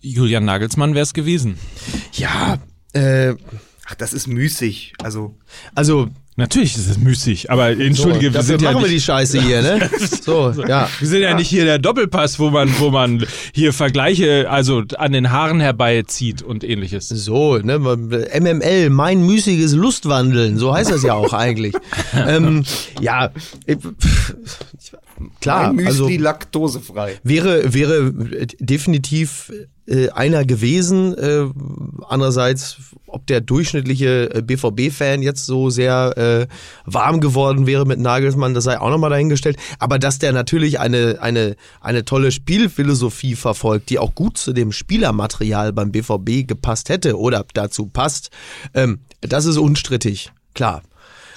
Julian Nagelsmann wäre es gewesen. Ja, äh, Ach, das ist müßig. Also, also Natürlich ist es müßig, aber entschuldige, so, wir sind ja machen wir nicht, die Scheiße hier, ne? (laughs) So, ja. wir sind ja nicht hier der Doppelpass, wo man, wo man hier Vergleiche, also an den Haaren herbeizieht und ähnliches. So, ne, MML, mein müßiges Lustwandeln, so heißt das ja auch eigentlich. (laughs) ähm, ja, klar, Mein also Müsli laktosefrei. wäre wäre definitiv äh, einer gewesen. Äh, andererseits, ob der durchschnittliche äh, BVB-Fan jetzt so sehr äh, warm geworden wäre mit Nagelsmann, das sei auch nochmal dahingestellt. Aber dass der natürlich eine eine eine tolle Spielphilosophie verfolgt, die auch gut zu dem Spielermaterial beim BVB gepasst hätte oder dazu passt, ähm, das ist unstrittig, klar.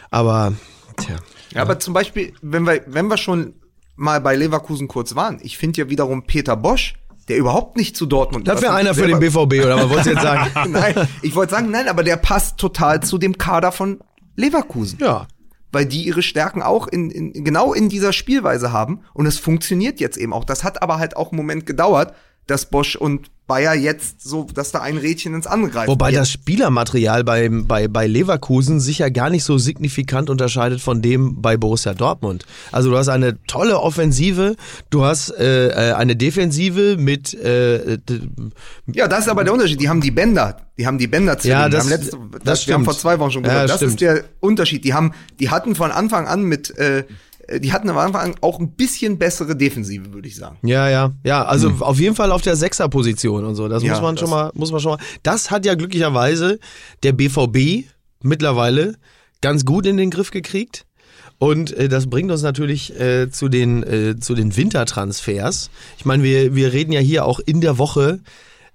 Aber tja. Ja, aber zum Beispiel, wenn wir, wenn wir schon mal bei Leverkusen kurz waren, ich finde ja wiederum Peter Bosch, der überhaupt nicht zu Dortmund Das wäre einer für den BVB, oder was wolltest du jetzt sagen? (laughs) nein, ich wollte sagen, nein, aber der passt total zu dem Kader von Leverkusen. Ja. Weil die ihre Stärken auch in, in, genau in dieser Spielweise haben. Und es funktioniert jetzt eben auch. Das hat aber halt auch einen Moment gedauert, dass Bosch und Bayer jetzt so, dass da ein Rädchen ins andere greift. Wobei jetzt, das Spielermaterial bei, bei, bei Leverkusen sich ja gar nicht so signifikant unterscheidet von dem bei Borussia Dortmund. Also du hast eine tolle Offensive, du hast äh, äh, eine Defensive mit äh, Ja, das ist aber der Unterschied. Die haben die Bänder. Die haben die Bänder zu Ja, das- haben letzte, das das Wir haben vor zwei Wochen schon Ja, gesagt. das stimmt. ist der Unterschied. Die haben, die hatten von Anfang an mit, äh, die hatten am Anfang an auch ein bisschen bessere Defensive, würde ich sagen. Ja, ja, ja. Also auf jeden Fall auf der Sechserposition und so. Das Ja, muss man das- schon mal, muss man schon mal. Das hat ja glücklicherweise der BVB mittlerweile ganz gut in den Griff gekriegt. Und äh, das bringt uns natürlich äh, zu den äh, zu den Wintertransfers. Ich meine, wir wir reden ja hier auch in der Woche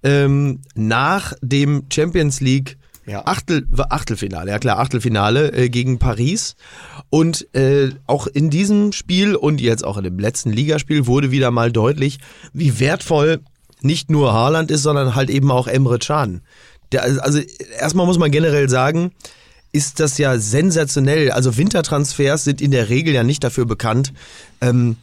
ähm, nach dem Champions League Ja. Achtel, Achtelfinale, ja klar, Achtelfinale äh, gegen Paris. Und äh, auch in diesem Spiel und jetzt auch in dem letzten Ligaspiel wurde wieder mal deutlich, wie wertvoll nicht nur Haaland ist, sondern halt eben auch Emre Can. Der, also erstmal muss man generell sagen, ist das ja sensationell. Also Wintertransfers sind in der Regel ja nicht dafür bekannt, ähm,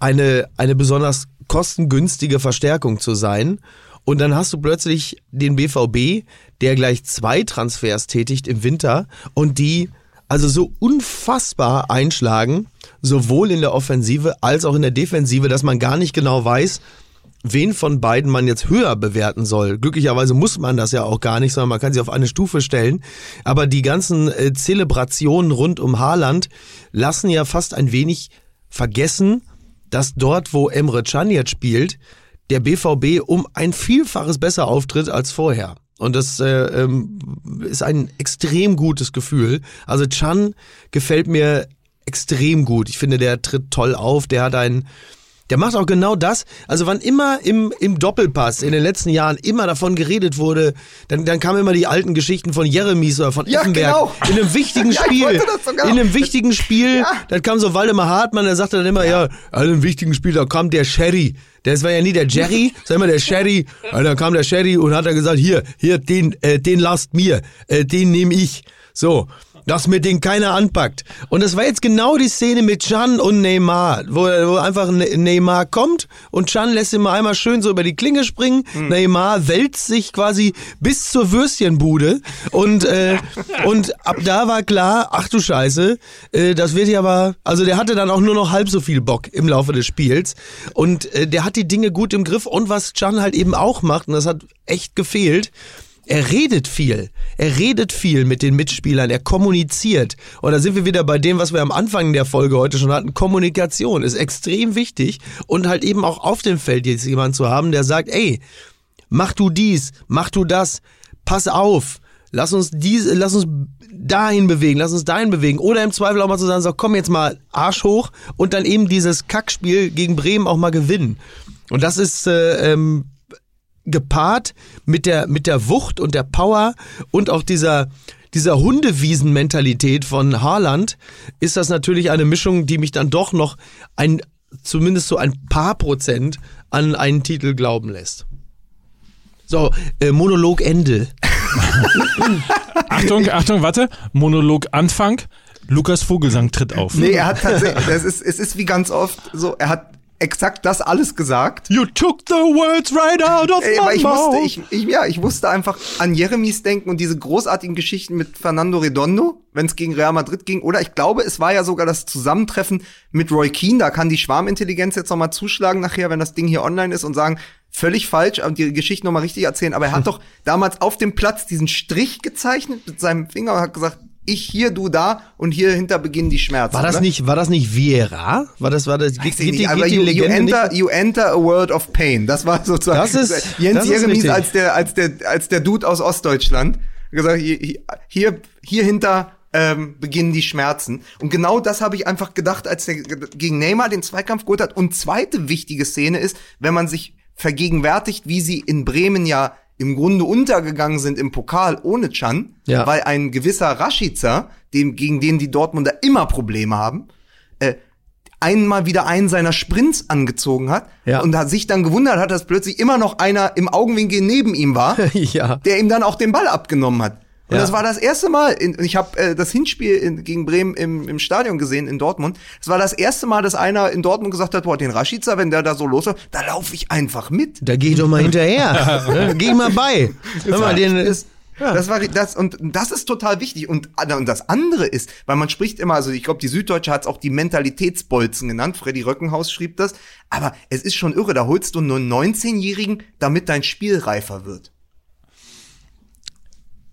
eine, eine besonders kostengünstige Verstärkung zu sein. Und dann hast du plötzlich den BVB, der gleich zwei Transfers tätigt im Winter und die also so unfassbar einschlagen, sowohl in der Offensive als auch in der Defensive, dass man gar nicht genau weiß, wen von beiden man jetzt höher bewerten soll. Glücklicherweise muss man das ja auch gar nicht, sondern man kann sie auf eine Stufe stellen. Aber die ganzen äh, Zelebrationen rund um Haaland lassen ja fast ein wenig vergessen, dass dort, wo Emre Can jetzt spielt, der BVB um ein Vielfaches besser auftritt als vorher. Und das äh, ähm, ist ein extrem gutes Gefühl. Also Chan gefällt mir extrem gut. Ich finde, der tritt toll auf. Der hat ein, der macht auch genau das. Also wann immer im, im Doppelpass in den letzten Jahren immer davon geredet wurde, dann, dann kamen immer die alten Geschichten von Jeremies oder von Ja, Effenberg. genau. In einem wichtigen (laughs) Ja, ich Spiel. das sogar. In einem wichtigen Spiel, dann kam so Waldemar Hartmann, der sagte dann immer, ja, in einem wichtigen Spiel, da kam der Sherry. Das war ja nie der Jerry, (laughs) sondern immer der Sherry. Ja, dann kam der Sherry und hat dann gesagt, hier, hier, den, äh, den lasst mir, äh, den nehme ich. So. Das mit den keiner anpackt. Und das war jetzt genau die Szene mit Can und Neymar, wo, wo einfach Ne- Neymar kommt und Can lässt ihn mal einmal schön so über die Klinge springen. Neymar wälzt sich quasi bis zur Würstchenbude und äh, (laughs) und ab da war klar, ach du Scheiße, äh, das wird ja aber, also der hatte dann auch nur noch halb so viel Bock im Laufe des Spiels und äh, der hat die Dinge gut im Griff und was Can halt eben auch macht und das hat echt gefehlt. Er redet viel. Er redet viel mit den Mitspielern. Er kommuniziert. Und da sind wir wieder bei dem, was wir am Anfang der Folge heute schon hatten. Kommunikation ist extrem wichtig. Und halt eben auch auf dem Feld jetzt jemand zu haben, der sagt, ey, mach du dies, mach du das, pass auf. Lass uns diese, lass uns dahin bewegen, lass uns dahin bewegen. Oder im Zweifel auch mal zu sagen, so, komm jetzt mal Arsch hoch und dann eben dieses Kackspiel gegen Bremen auch mal gewinnen. Und das ist, äh, ähm, gepaart mit der, mit der Wucht und der Power und auch dieser, dieser Hundewiesen-Mentalität von Haaland ist das natürlich eine Mischung, die mich dann doch noch ein, zumindest so ein paar Prozent an einen Titel glauben lässt. So, äh, Monolog Ende. (laughs) Achtung, Achtung, warte. Monolog Anfang. Lukas Vogelsang tritt auf. Nee, er hat tatsächlich, das ist, es ist wie ganz oft so, er hat exakt das alles gesagt. You took the words right out of Ey, my ich mouth. musste, ich, ich, ja, ich musste einfach an Jeremies denken und diese großartigen Geschichten mit Fernando Redondo, wenn es gegen Real Madrid ging. Oder ich glaube, es war ja sogar das Zusammentreffen mit Roy Keane. Da kann die Schwarmintelligenz jetzt noch mal zuschlagen nachher, wenn das Ding hier online ist und sagen, völlig falsch und die Geschichte noch mal richtig erzählen. Aber er hat (laughs) doch damals auf dem Platz diesen Strich gezeichnet mit seinem Finger und hat gesagt, ich hier, du da und hier hinter beginnen die Schmerzen. War das oder? nicht, war das nicht Viera? War das, war das, Weiß geht, ich geht, nicht, die, aber geht you, you, enter, you enter a world of pain. Das war sozusagen Das ist- (laughs) Jens das ist Jeremies richtig. als der, als der, als der Dude aus Ostdeutschland. Gesagt, hier, hier, hier hinter ähm, beginnen die Schmerzen. Und genau das habe ich einfach gedacht, als er gegen Neymar den Zweikampf geholt hat. Und zweite wichtige Szene ist, wenn man sich vergegenwärtigt, wie sie in Bremen ja im Grunde untergegangen sind im Pokal ohne Chan, Ja. weil ein gewisser Rashica, dem, gegen den die Dortmunder immer Probleme haben, äh, einmal wieder einen seiner Sprints angezogen hat Ja. und hat sich dann gewundert hat, dass plötzlich immer noch einer im Augenwinkel neben ihm war, (laughs) ja. der ihm dann auch den Ball abgenommen hat. Und Ja. das war das erste Mal, in, ich habe äh, das Hinspiel in, gegen Bremen im, im Stadion gesehen in Dortmund. Das war das erste Mal, dass einer in Dortmund gesagt hat, boah, den Rashica, wenn der da so losläuft, da laufe ich einfach mit. Da geh ich doch mal hinterher. (laughs) Ne? Geh mal bei. Hör mal, den, Das, das war das und das ist total wichtig und und das andere ist, weil man spricht immer, also ich glaube, die Süddeutsche hat es auch die Mentalitätsbolzen genannt. Freddy Röckenhaus schrieb das, aber es ist schon irre. Da holst du nur einen 19-Jährigen, damit dein Spiel reifer wird.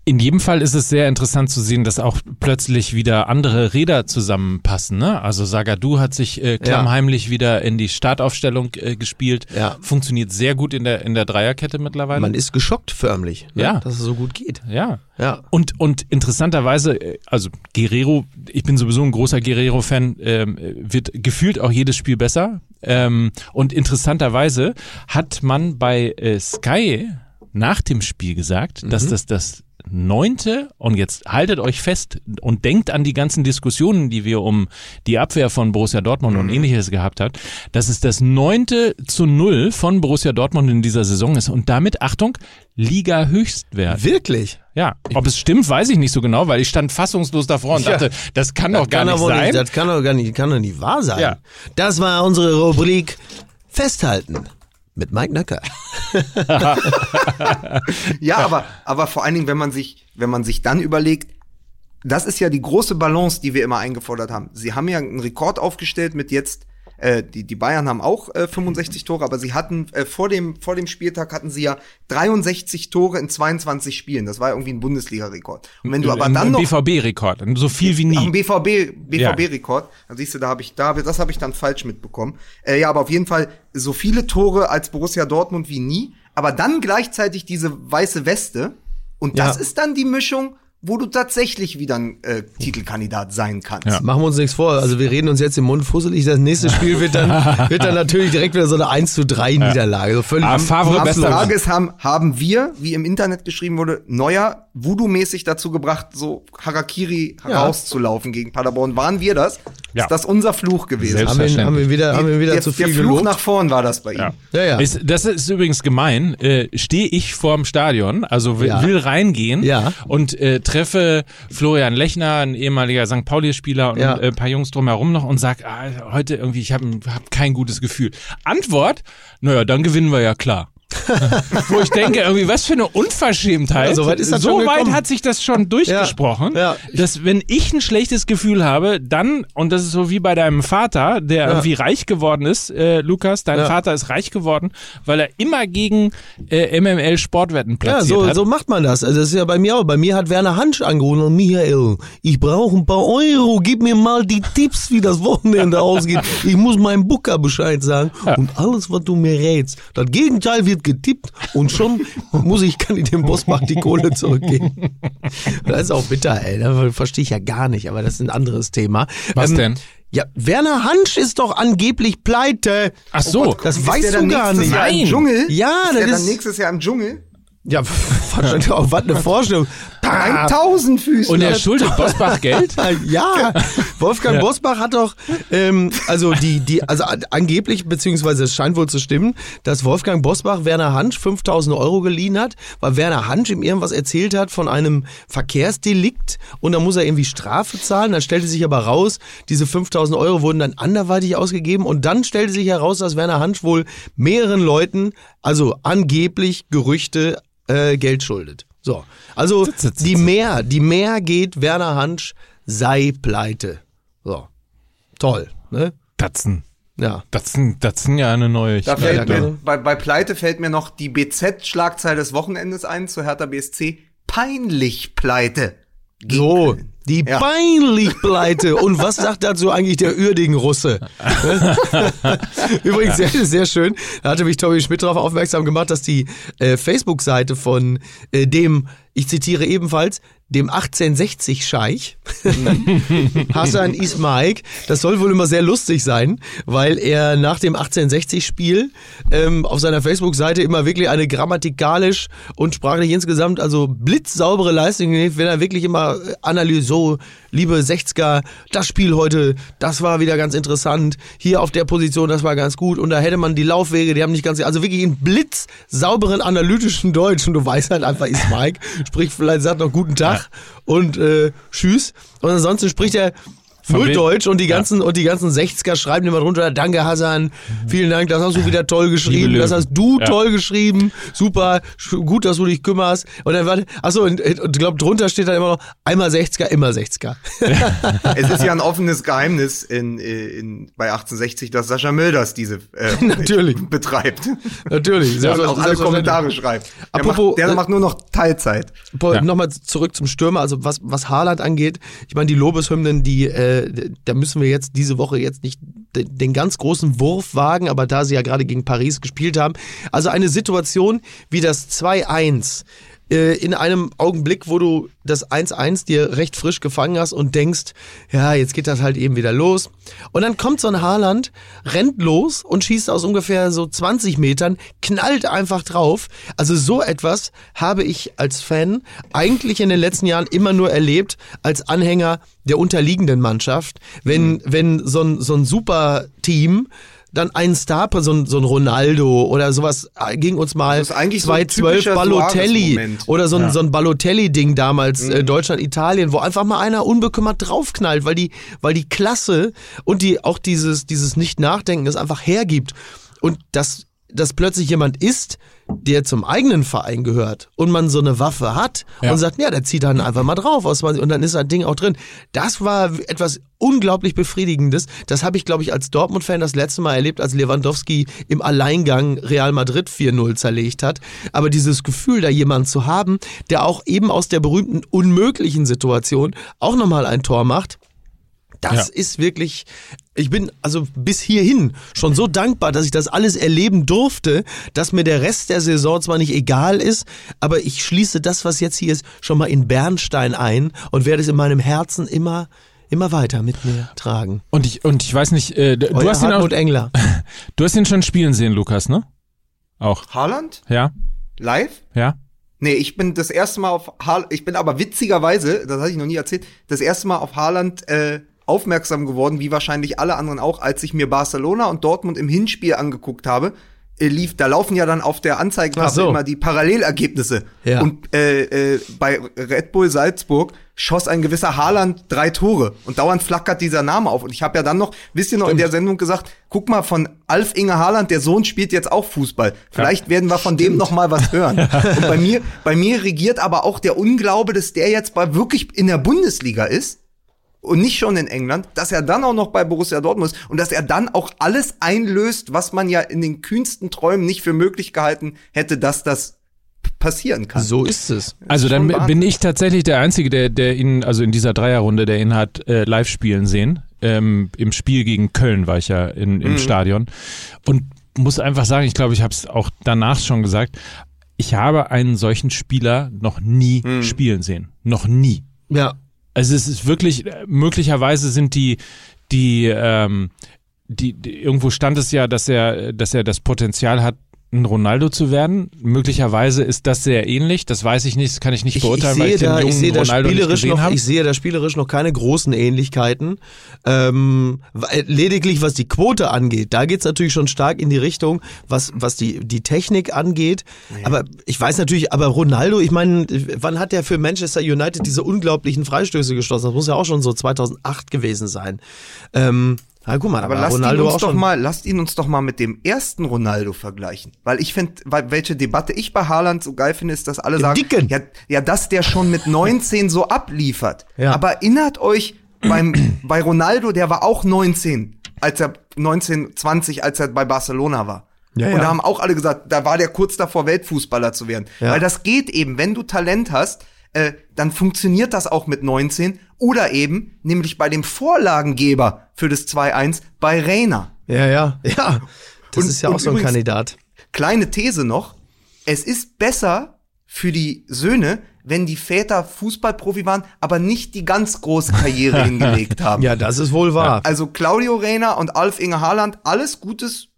In jedem Fall ist es sehr interessant zu sehen, dass auch plötzlich wieder andere Räder zusammenpassen. Ne? Also Sagadu hat sich äh, klammheimlich wieder in die Startaufstellung äh, gespielt. Ja. Funktioniert sehr gut in der in der Dreierkette mittlerweile. man ist geschockt förmlich, ne? Ja. dass es so gut geht. ja. Ja. Und, und interessanterweise, äh, also Guerrero, ich bin sowieso ein großer Guerrero-Fan, ähm, wird gefühlt auch jedes Spiel besser. Ähm, und interessanterweise hat man bei äh, Sky nach dem Spiel gesagt, dass das das neunte, und jetzt haltet euch fest und denkt an die ganzen Diskussionen, die wir um die Abwehr von Borussia Dortmund und ähnliches gehabt hat, dass es das neunte zu null von Borussia Dortmund in dieser Saison ist und damit, Achtung, Liga-Höchstwert. Wirklich? Ja, ob es stimmt, weiß ich nicht so genau, weil ich stand fassungslos davor und Ja. dachte, das kann doch gar kann nicht sein. das kann doch gar nicht, kann doch nicht wahr sein. Ja. Das war unsere Rubrik Festhalten mit Mike Nöcker. (laughs) Ja, aber aber vor allen Dingen, wenn man sich wenn man sich dann überlegt, das ist ja die große Balance, die wir immer eingefordert haben. Sie haben ja einen Rekord aufgestellt mit jetzt äh, die, die Bayern haben auch äh, 65 Tore, aber sie hatten äh, vor dem vor dem Spieltag hatten sie ja 63 Tore in 22 Spielen. Das war irgendwie ein Bundesliga-Rekord. Und wenn du aber Ein- dann ein noch BVB-Rekord, so viel wie Ach, ein nie. BVB, Ja. BVB-Rekord. Da siehst du, da habe ich, da, das habe ich dann falsch mitbekommen. Äh, ja, aber auf jeden Fall so viele Tore als Borussia Dortmund wie nie. Aber dann gleichzeitig diese weiße Weste. Und das Ja. ist dann die Mischung, wo du tatsächlich wieder ein äh, Titelkandidat sein kannst. Ja. Machen wir uns nichts vor. Also wir reden uns jetzt im Mund fusselig. Das nächste Spiel wird dann, (laughs) wird dann natürlich direkt wieder so eine 1 zu 3 Niederlage. So völlig Ah, Favre Die Frage ist, haben, haben wir, wie im Internet geschrieben wurde, Neuer Voodoo-mäßig dazu gebracht, so Harakiri herauszulaufen gegen Paderborn? Waren wir das? Ja. Ist das unser Fluch gewesen? Haben wir, haben wir wieder, haben wir wieder der, zu viel der Fluch gelobt. nach vorn war das bei ihm. Ja. Ja, ja. Ist, das ist übrigens gemein. Äh, Stehe ich vorm Stadion, also will, Ja. will reingehen Ja. und äh, treffe Florian Lechner, ein ehemaliger St. Pauli-Spieler und Ja. ein paar Jungs drumherum noch und sag, ah, heute irgendwie, ich habe hab kein gutes Gefühl. Antwort, naja, dann gewinnen wir ja klar. (laughs) Wo ich denke, irgendwie, was für eine Unverschämtheit. Ja, so weit so weit hat sich das schon durchgesprochen, Ja. dass wenn ich ein schlechtes Gefühl habe, dann, und das ist so wie bei deinem Vater, der irgendwie reich geworden ist, äh, Lukas, dein Ja. Vater ist reich geworden, weil er immer gegen äh, MML Sportwetten Ja, platziert so, hat. so macht man das. Also das ist ja bei mir auch. Bei mir hat Werner Hansch angerufen und Michael, ich brauche ein paar Euro, gib mir mal die Tipps, wie das Wochenende (laughs) ausgeht. Ich muss meinem Booker Bescheid sagen und alles, was du mir rätst. Das Gegenteil wird getippt und schon muss ich, kann ich dem Bossbach die Kohle zurückgeben. Das ist auch bitter, ey. Das verstehe ich ja gar nicht, aber das ist ein anderes Thema. Was Ähm, denn? Ja, Werner Hansch ist doch angeblich pleite. Ach so. Das Ist weißt der du gar nicht. Jahr im Nein. Dschungel? Ja, ist das der dann ist- nächstes Jahr im Dschungel? Ja, (laughs) wahrscheinlich auch, was eine Vorstellung. Ein Tausendfüßler. und er schuldet Bosbach Geld? Ja, (laughs) Wolfgang Bosbach hat doch, ähm, also die, die, also angeblich, beziehungsweise es scheint wohl zu stimmen, dass Wolfgang Bosbach Werner Hansch 5000 Euro geliehen hat, weil Werner Hansch ihm irgendwas erzählt hat von einem Verkehrsdelikt und dann muss er irgendwie Strafe zahlen. Dann stellte sich aber raus, diese 5000 Euro wurden dann anderweitig ausgegeben und dann stellte sich heraus, dass Werner Hansch wohl mehreren Leuten, also angeblich Gerüchte, äh, Geld schuldet. So, also die mehr, die mehr geht, Werner Hansch sei pleite. So, toll, ne? Tatzen. Ja. Das sind, das sind ja eine neue. Da fällt ja, mir, bei, bei Pleite fällt mir noch die BZ-Schlagzeile des Wochenendes ein zu Hertha BSC. Peinlich Pleite. Gegen So, Köln. die Ja. peinlich pleite. Und was sagt dazu eigentlich der Uerdingen-Russe? (laughs) Übrigens sehr, sehr schön. Da hatte mich Tommy Schmidt darauf aufmerksam gemacht, dass die äh, Facebook-Seite von äh, dem, ich zitiere ebenfalls, dem 1860-Scheich, (laughs) Hassan Ismaik, das soll wohl immer sehr lustig sein, weil er nach dem 1860-Spiel ähm, auf seiner Facebook-Seite immer wirklich eine grammatikalisch und sprachlich insgesamt also blitzsaubere Leistung wenn er wirklich immer analysiert, so, liebe 60er, das Spiel heute, das war wieder ganz interessant, hier auf der Position, das war ganz gut. Und da hätte man die Laufwege, die haben nicht ganz, also wirklich in blitzsauberen analytischen Deutsch. Und du weißt halt einfach, Ismaik spricht vielleicht, sagt noch guten Tag und äh, tschüss. Und ansonsten spricht er Null Deutsch und die Ja. ganzen und die ganzen 60er schreiben immer drunter, danke Hassan, vielen Dank, das hast du wieder toll geschrieben, das hast du Ja. toll geschrieben, super, gut, dass du dich kümmerst. Und dann warte, achso, und, und ich glaube, drunter steht dann immer noch, einmal 60er, immer 60er. (laughs) Es ist ja ein (laughs) offenes Geheimnis in, in, bei 1860, dass Sascha Milders diese äh, (laughs) Natürlich. betreibt. Natürlich, Der auch alle. Kommentare schreibt. Der, Apropos, macht, der äh, macht nur noch Teilzeit. Ja. Nochmal zurück zum Stürmer, also was, was Haaland angeht, ich meine, die Lobeshymnen, die, äh, da müssen wir jetzt diese Woche jetzt nicht de- den ganz großen Wurf wagen, aber da sie ja gerade gegen Paris gespielt haben, also eine Situation wie das 2-1, äh, in einem Augenblick, wo du das 1-1 dir recht frisch gefangen hast und denkst, ja, jetzt geht das halt eben wieder los. Und dann kommt so ein Haaland, rennt los und schießt aus ungefähr so 20 Metern, knallt einfach drauf. Also so etwas habe ich als Fan eigentlich in den letzten Jahren immer nur erlebt als Anhänger der unterliegenden Mannschaft. Wenn, wenn so ein, so ein super Team dann einen Star, so ein, so ein Ronaldo oder sowas äh, ging uns mal Das ist eigentlich so ein 2012 typischer Balotelli oder so ein, so ein Balotelli-Ding damals, Mhm. äh, Deutschland, Italien, wo einfach mal einer unbekümmert draufknallt, weil die, weil die Klasse und die auch dieses, dieses Nicht-Nachdenken das einfach hergibt. Und dass, dass plötzlich jemand ist, der zum eigenen Verein gehört und man so eine Waffe hat Ja. und sagt, ja, der zieht dann einfach mal drauf aus 20 und dann ist das Ding auch drin. Das war etwas unglaublich Befriedigendes. Das habe ich, glaube ich, als Dortmund-Fan das letzte Mal erlebt, als Lewandowski im Alleingang Real Madrid 4-0 zerlegt hat. Aber dieses Gefühl, da jemanden zu haben, der auch eben aus der berühmten unmöglichen Situation auch nochmal ein Tor macht, das Ja. ist wirklich, ich bin also bis hierhin schon so dankbar, dass ich das alles erleben durfte, dass mir der Rest der Saison zwar nicht egal ist, aber ich schließe das, was jetzt hier ist, schon mal in Bernstein ein und werde es in meinem Herzen immer, immer weiter mit mir tragen. Und ich, und ich weiß nicht, äh, du, Euer hast ihn auch, Engler. (laughs) du hast ihn schon spielen sehen, Lukas, ne? Auch. Haaland? Ja? Live? Ja? Nee, ich bin das erste Mal auf Haaland, ich bin aber witzigerweise, das hatte ich noch nie erzählt, das erste Mal auf Haaland äh, aufmerksam geworden, wie wahrscheinlich alle anderen auch, als ich mir Barcelona und Dortmund im Hinspiel angeguckt habe. Äh, lief, da laufen ja dann auf der Anzeigetafel so. immer die Parallelergebnisse. Ja. Und äh, äh, bei Red Bull Salzburg schoss ein gewisser Haaland drei Tore und dauernd flackert dieser Name auf. Und ich habe ja dann noch, wisst ihr noch, in der Sendung gesagt, guck mal, von Alf Inge Haaland, der Sohn spielt jetzt auch Fußball. Vielleicht werden wir von dem noch mal was (laughs) hören. Und bei mir, bei mir regiert aber auch der Unglaube, dass der jetzt bei wirklich in der Bundesliga ist und nicht schon in England, dass er dann auch noch bei Borussia Dortmund ist und dass er dann auch alles einlöst, was man ja in den kühnsten Träumen nicht für möglich gehalten hätte, dass das passieren kann. So ist es. Also dann schon Wahnsinn. bin ich tatsächlich der Einzige, der, der ihn, also in dieser Dreierrunde, der ihn hat äh, live spielen sehen. Ähm, Im Spiel gegen Köln war ich ja in, im Stadion. Und muss einfach sagen, ich glaube, ich habe es auch danach schon gesagt, ich habe einen solchen Spieler noch nie spielen sehen. Noch nie. Ja. Also es ist wirklich, möglicherweise sind die, die, ähm, die, die, irgendwo stand es ja, dass er, dass er das Potenzial hat, ein Ronaldo zu werden. Möglicherweise ist das sehr ähnlich. Das weiß ich nicht, das kann ich nicht Ich, ich beurteilen, weil ich den da, jungen ich sehe da Ronaldo nicht spielerisch gesehen noch, habe. ich sehe da spielerisch noch keine großen Ähnlichkeiten. Ähm, lediglich was die Quote angeht, da geht's natürlich schon stark in die Richtung, was, was die, die Technik angeht. Aber ich weiß natürlich, aber Ronaldo, ich meine, wann hat der für Manchester United diese unglaublichen Freistöße geschossen? Das muss ja auch schon so 2008 gewesen sein. Ähm, na, guck mal, Aber aber lasst ihn Ronaldo uns auch doch mal, lasst ihn uns doch mal mit dem ersten Ronaldo vergleichen. Weil ich finde, welche Debatte ich bei Haaland so geil finde, ist, dass alle sagen, Dicken. ja, ja, dass der schon mit 19 so abliefert. Ja. Aber erinnert euch beim, (clears throat) bei Ronaldo, der war auch 19, als er 19, 20, als er bei Barcelona war. Ja, Und ja. da haben auch alle gesagt, da war der kurz davor, Weltfußballer zu werden. Ja. Weil das geht eben, wenn du Talent hast, äh, dann funktioniert das auch mit 19 oder eben, nämlich bei dem Vorlagengeber für das 2-1 bei Reina. Ja, ja, ja. Das Und- ist ja auch so ein Kandidat. Kleine These noch, es ist besser für die Söhne, wenn die Väter Fußballprofi waren, aber nicht die ganz große Karriere (laughs) hingelegt haben. Ja, das ist wohl wahr. Also Claudio Reyna und Alf Inge Haaland, alles gutes,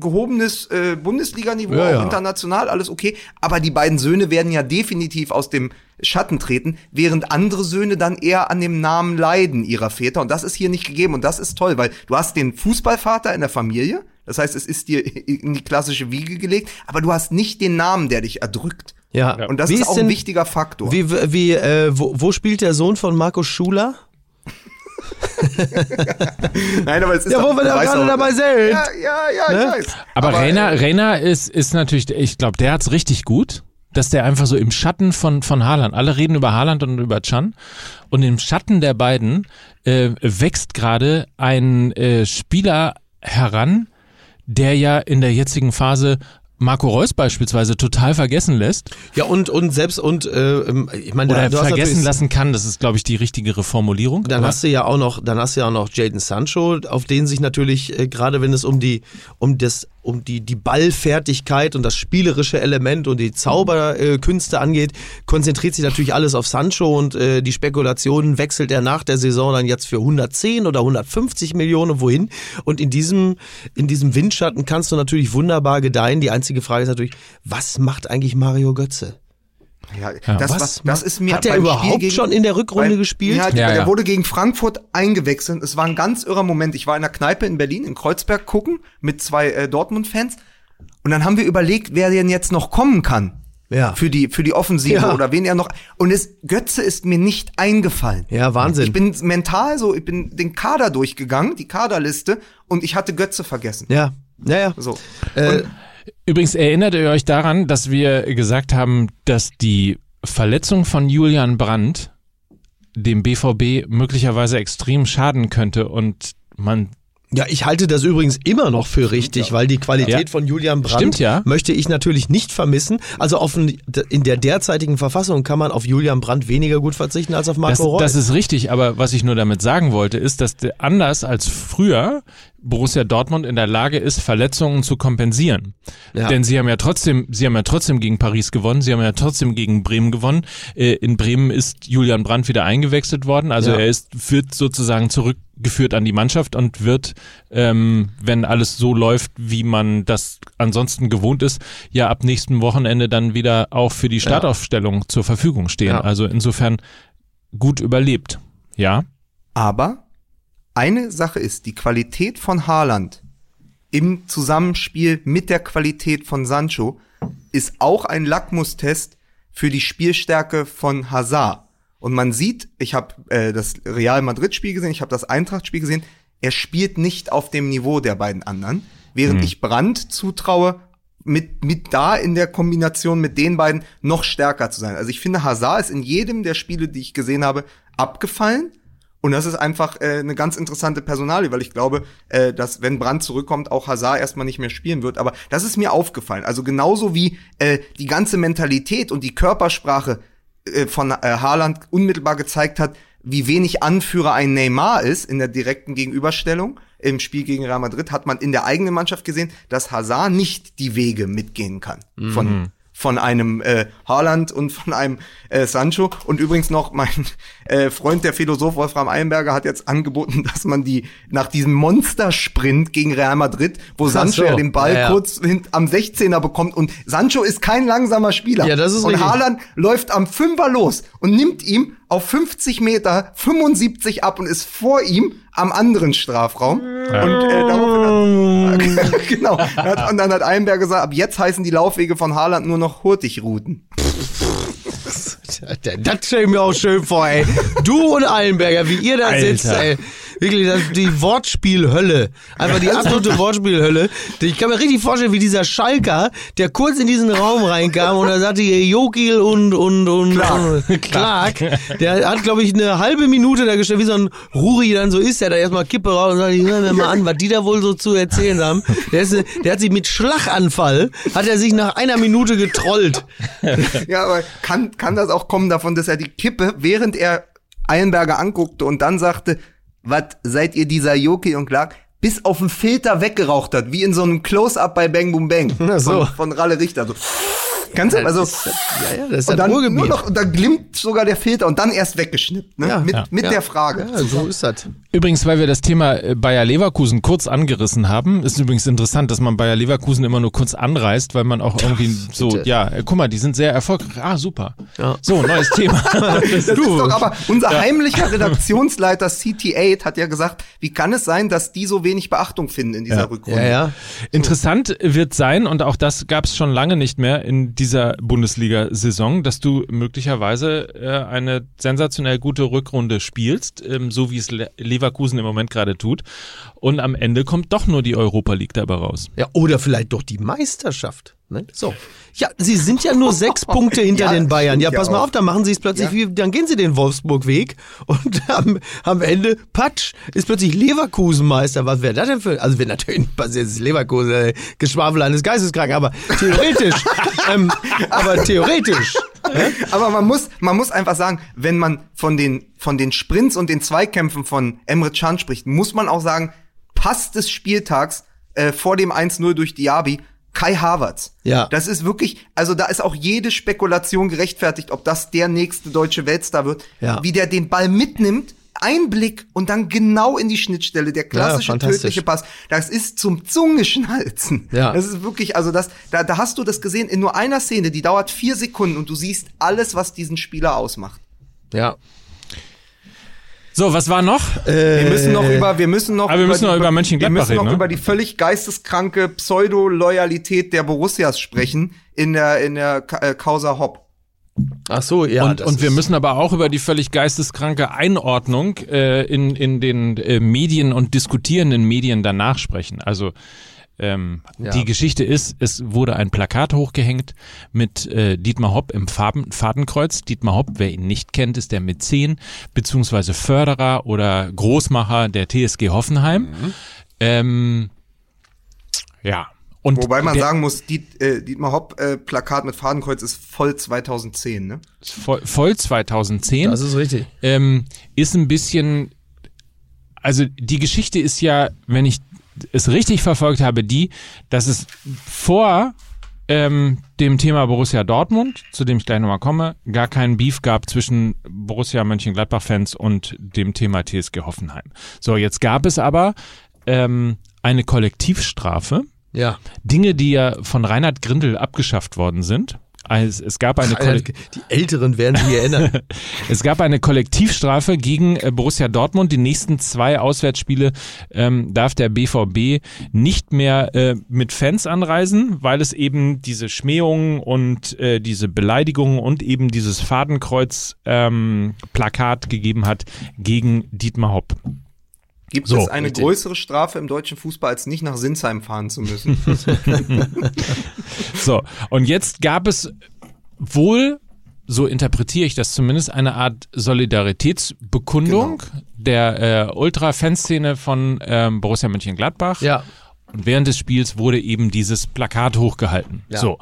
gehobenes äh, Bundesliga-Niveau, Ja, auch ja. international, alles okay. Aber die beiden Söhne werden ja definitiv aus dem Schatten treten, während andere Söhne dann eher an dem Namen leiden ihrer Väter. Und das ist hier nicht gegeben. Und das ist toll, weil du hast den Fußballvater in der Familie. Das heißt, es ist dir (laughs) in die klassische Wiege gelegt, aber du hast nicht den Namen, der dich erdrückt. Ja. Und das Wie ist auch denn- ein wichtiger Faktor. Wie, wie, äh, wo, wo spielt der Sohn von Markus Schuler? (laughs) Nein, aber es ist Ja, wo wir da weiß gerade dabei sind. Ja, ja, ja, Ne? ich weiß. Aber, äh, Reina, Reina ist, ist natürlich, ich glaube, der hat's richtig gut, dass der einfach so im Schatten von, von Haaland, alle reden über Haaland und über Chan, und im Schatten der beiden äh, wächst gerade ein äh, Spieler heran, der ja in der jetzigen Phase Marco Reus beispielsweise total vergessen lässt Ja, und, und selbst, und, äh, ähm, ich meine, oder hast vergessen lassen kann, das ist, glaube ich, die richtigere Formulierung. Dann hast du ja auch noch, dann hast du ja auch noch Jaden Sancho, auf den sich natürlich, äh, gerade wenn es um die, um das, um die, die Ballfertigkeit und das spielerische Element und die Zauberkünste Künste angeht, konzentriert sich natürlich alles auf Sancho und äh, die Spekulationen wechselt er nach der Saison dann jetzt für 110 oder 150 Millionen wohin. Und in diesem, in diesem Windschatten kannst du natürlich wunderbar gedeihen. Die einzige Frage ist natürlich, was macht eigentlich Mario Götze? Ja, das, Was was, das ist mir Hat er überhaupt gegen- schon in der Rückrunde beim- gespielt? Ja, Ja, der ja. wurde gegen Frankfurt eingewechselt. Es war ein ganz irrer Moment. Ich war in einer Kneipe in Berlin, in Kreuzberg gucken, mit zwei äh, Dortmund-Fans. Und dann haben wir überlegt, wer denn jetzt noch kommen kann. Ja. Für die, für die Offensive Ja. oder wen er noch. Und es, Götze ist mir nicht eingefallen. Ja, Wahnsinn. Ich bin mental so, ich bin den Kader durchgegangen, die Kaderliste, und ich hatte Götze vergessen. Ja, ja, ja. So. Äh, Übrigens erinnert ihr euch daran, dass wir gesagt haben, dass die Verletzung von Julian Brandt dem BVB möglicherweise extrem schaden könnte und man Ja, ich halte das übrigens immer noch für richtig, weil die Qualität Ja. von Julian Brandt Stimmt, ja. möchte ich natürlich nicht vermissen. Also auf ein, in der derzeitigen Verfassung kann man auf Julian Brandt weniger gut verzichten als auf Marco das, Reus. das ist richtig, aber was ich nur damit sagen wollte, ist, dass der, anders als früher Borussia Dortmund in der Lage ist, Verletzungen zu kompensieren. Ja. Denn sie haben ja trotzdem, sie haben ja trotzdem gegen Paris gewonnen, sie haben ja trotzdem gegen Bremen gewonnen. Äh, In Bremen ist Julian Brandt wieder eingewechselt worden, also Ja. er ist wird sozusagen zurückgeführt an die Mannschaft und wird, ähm, wenn alles so läuft, wie man das ansonsten gewohnt ist, ja ab nächsten Wochenende dann wieder auch für die Startaufstellung zur Verfügung stehen. Ja. Also insofern gut überlebt. Ja. Aber eine Sache ist, die Qualität von Haaland im Zusammenspiel mit der Qualität von Sancho ist auch ein Lackmustest für die Spielstärke von Hazard. Und man sieht, ich habe äh, das Real Madrid-Spiel gesehen, ich habe das Eintracht-Spiel gesehen, er spielt nicht auf dem Niveau der beiden anderen, während ich Brandt zutraue, mit, mit da in der Kombination mit den beiden noch stärker zu sein. Also ich finde, Hazard ist in jedem der Spiele, die ich gesehen habe, abgefallen. Und das ist einfach äh, eine ganz interessante Personalie, weil ich glaube, äh, dass wenn Brandt zurückkommt, auch Hazard erstmal nicht mehr spielen wird. Aber das ist mir aufgefallen. Also genauso wie äh, die ganze Mentalität und die Körpersprache von äh, Haaland unmittelbar gezeigt hat, wie wenig Anführer ein Neymar ist in der direkten Gegenüberstellung im Spiel gegen Real Madrid, hat man in der eigenen Mannschaft gesehen, dass Hazard nicht die Wege mitgehen kann von, von einem äh, Haaland und von einem äh, Sancho. Und übrigens noch mein äh, Freund, der Philosoph Wolfram Eilenberger, hat jetzt angeboten, (laughs) dass man die nach diesem Monstersprint gegen Real Madrid, wo Sancho so. ja den Ball Ja, ja. kurz am 16er bekommt und Sancho ist kein langsamer Spieler. Ja, das ist und richtig. Haaland läuft am Fünfer los und nimmt ihm auf 50 Meter 75 ab und ist vor ihm am anderen Strafraum. Und äh, daraufhin hat, (laughs) genau. Und dann hat Eilenberg gesagt, ab jetzt heißen die Laufwege von Haaland nur noch Hurtigrouten. (laughs) (laughs) Das stell ich mir auch schön vor, ey. Du und Eilenberger, wie ihr da Alter. sitzt, ey. Wirklich, das, die Wortspielhölle. Einfach die absolute Wortspielhölle. Ich kann mir richtig vorstellen, wie dieser Schalker, der kurz in diesen Raum reinkam und da sagte hier Jokil und, und, und, Clark. und Clark. Der hat, glaube ich, eine halbe Minute da gestellt, wie so ein Ruri dann so ist, der da erstmal Kippe raus und sagt, hör mir mal an, was die da wohl so zu erzählen haben. Der, ist, der hat sich mit Schlaganfall, hat er sich nach einer Minute getrollt. Ja, aber kann, kann das auch kommen davon, dass er die Kippe, während er Eilenberger anguckte und dann sagte, was seid ihr dieser Joki und Clark, bis auf den Filter weggeraucht hat, wie in so einem Close-Up bei Bang Boom Bang Ach so. von, von Ralle Richter. So. Kannst du? Also, Ja, ja, das ist und das dann nur noch, und da glimmt sogar der Filter und dann erst weggeschnippt, ne? Ja. mit Ja. mit Ja. der Frage. Ja, so ist das. Übrigens, weil wir das Thema äh, Bayer Leverkusen kurz angerissen haben, ist übrigens interessant, dass man Bayer Leverkusen immer nur kurz anreißt, weil man auch irgendwie so, bitte. ja, äh, guck mal, die sind sehr erfolgreich. Ah, super. Ja. So, neues Thema. (laughs) Das ist doch aber unser heimlicher Redaktionsleiter CT8 hat ja gesagt, wie kann es sein, dass die so wenig Beachtung finden in dieser Ja. Rückrunde? Ja, ja. Interessant wird sein, und auch das gab es schon lange nicht mehr in dieser Bundesliga-Saison, dass du möglicherweise äh, eine sensationell gute Rückrunde spielst, ähm, so wie es Le Leverkusen im Moment gerade tut. Und am Ende kommt doch nur die Europa League dabei raus. Ja, oder vielleicht doch die Meisterschaft. Ne? So. Ja, sie sind ja nur sechs (laughs) Punkte hinter Ja, den Bayern. Ja, pass mal auch. auf, dann machen sie es plötzlich Ja. wie, dann gehen sie den Wolfsburg-Weg (laughs) und am, am Ende, patsch, ist plötzlich Leverkusen Meister. Was wäre das denn für, also wäre natürlich, was ist Leverkusen, äh, Geschwafel eines Geisteskranken, aber theoretisch, (laughs) ähm, aber theoretisch. Aber man muss, man muss einfach sagen, wenn man von den, von den Sprints und den Zweikämpfen von Emre Can spricht, muss man auch sagen, Pass des Spieltags äh, vor dem 1-0 durch Diaby, Kai Havertz. Ja. Das ist wirklich, also da ist auch jede Spekulation gerechtfertigt, ob das der nächste deutsche Weltstar wird. Ja. Wie der den Ball mitnimmt, ein Blick und dann genau in die Schnittstelle, der klassische fantastisch. tödliche Pass. Das ist zum Zungeschnalzen. (laughs) Ja. Das ist wirklich, also das, da, da hast du das gesehen in nur einer Szene, die dauert vier Sekunden und du siehst alles, was diesen Spieler ausmacht. Ja. So, was war noch? Wir müssen noch über, wir müssen noch, Aber wir müssen die, noch über Mönchengladbach wir müssen noch reden, ne? über die völlig geisteskranke Pseudo-Loyalität der Borussias sprechen in der, in der Ka äh, Causa Hopp. Ach so, ja. und, und wir müssen aber auch über die völlig geisteskranke Einordnung äh, in, in den äh, Medien und diskutierenden Medien danach sprechen. Also ähm, Ja. die Geschichte ist, es wurde ein Plakat hochgehängt mit äh, Dietmar Hopp im Farben, Fadenkreuz. Dietmar Hopp, wer ihn nicht kennt, ist der Mäzen beziehungsweise Förderer oder Großmacher der TSG Hoffenheim. Mhm. Ähm, ja. Und Wobei man sagen muss, Diet, äh, Dietmar Hopp äh, Plakat mit Fadenkreuz ist voll 2010, ne? voll, voll 2010. Das ist richtig. ähm, ist ein bisschen, also die Geschichte ist ja, wenn ich es richtig verfolgt habe, die, dass es vor ähm, dem Thema Borussia Dortmund, zu dem ich gleich nochmal komme, gar keinen Beef gab zwischen Borussia Mönchengladbach-Fans und dem Thema TSG Hoffenheim. So, jetzt gab es aber ähm, eine Kollektivstrafe, Ja. Dinge, die ja von Reinhard Grindel abgeschafft worden sind. Also es gab eine Kollektivstrafe. Die Älteren werden sich erinnern. (laughs) Es gab eine Kollektivstrafe gegen äh, Borussia Dortmund. Die nächsten zwei Auswärtsspiele ähm, darf der BVB nicht mehr äh, mit Fans anreisen, weil es eben diese Schmähungen und äh, diese Beleidigungen und eben dieses Fadenkreuz-Plakat gegeben hat gegen Dietmar Hopp. Gibt So, es eine richtig. größere Strafe im deutschen Fußball, als nicht nach Sinsheim fahren zu müssen? (laughs) So, und jetzt gab es wohl, so interpretiere ich das zumindest, eine Art Solidaritätsbekundung der äh, Ultra-Fanszene von ähm, Borussia Mönchengladbach. ja. Und während des Spiels wurde eben dieses Plakat hochgehalten. Ja. So.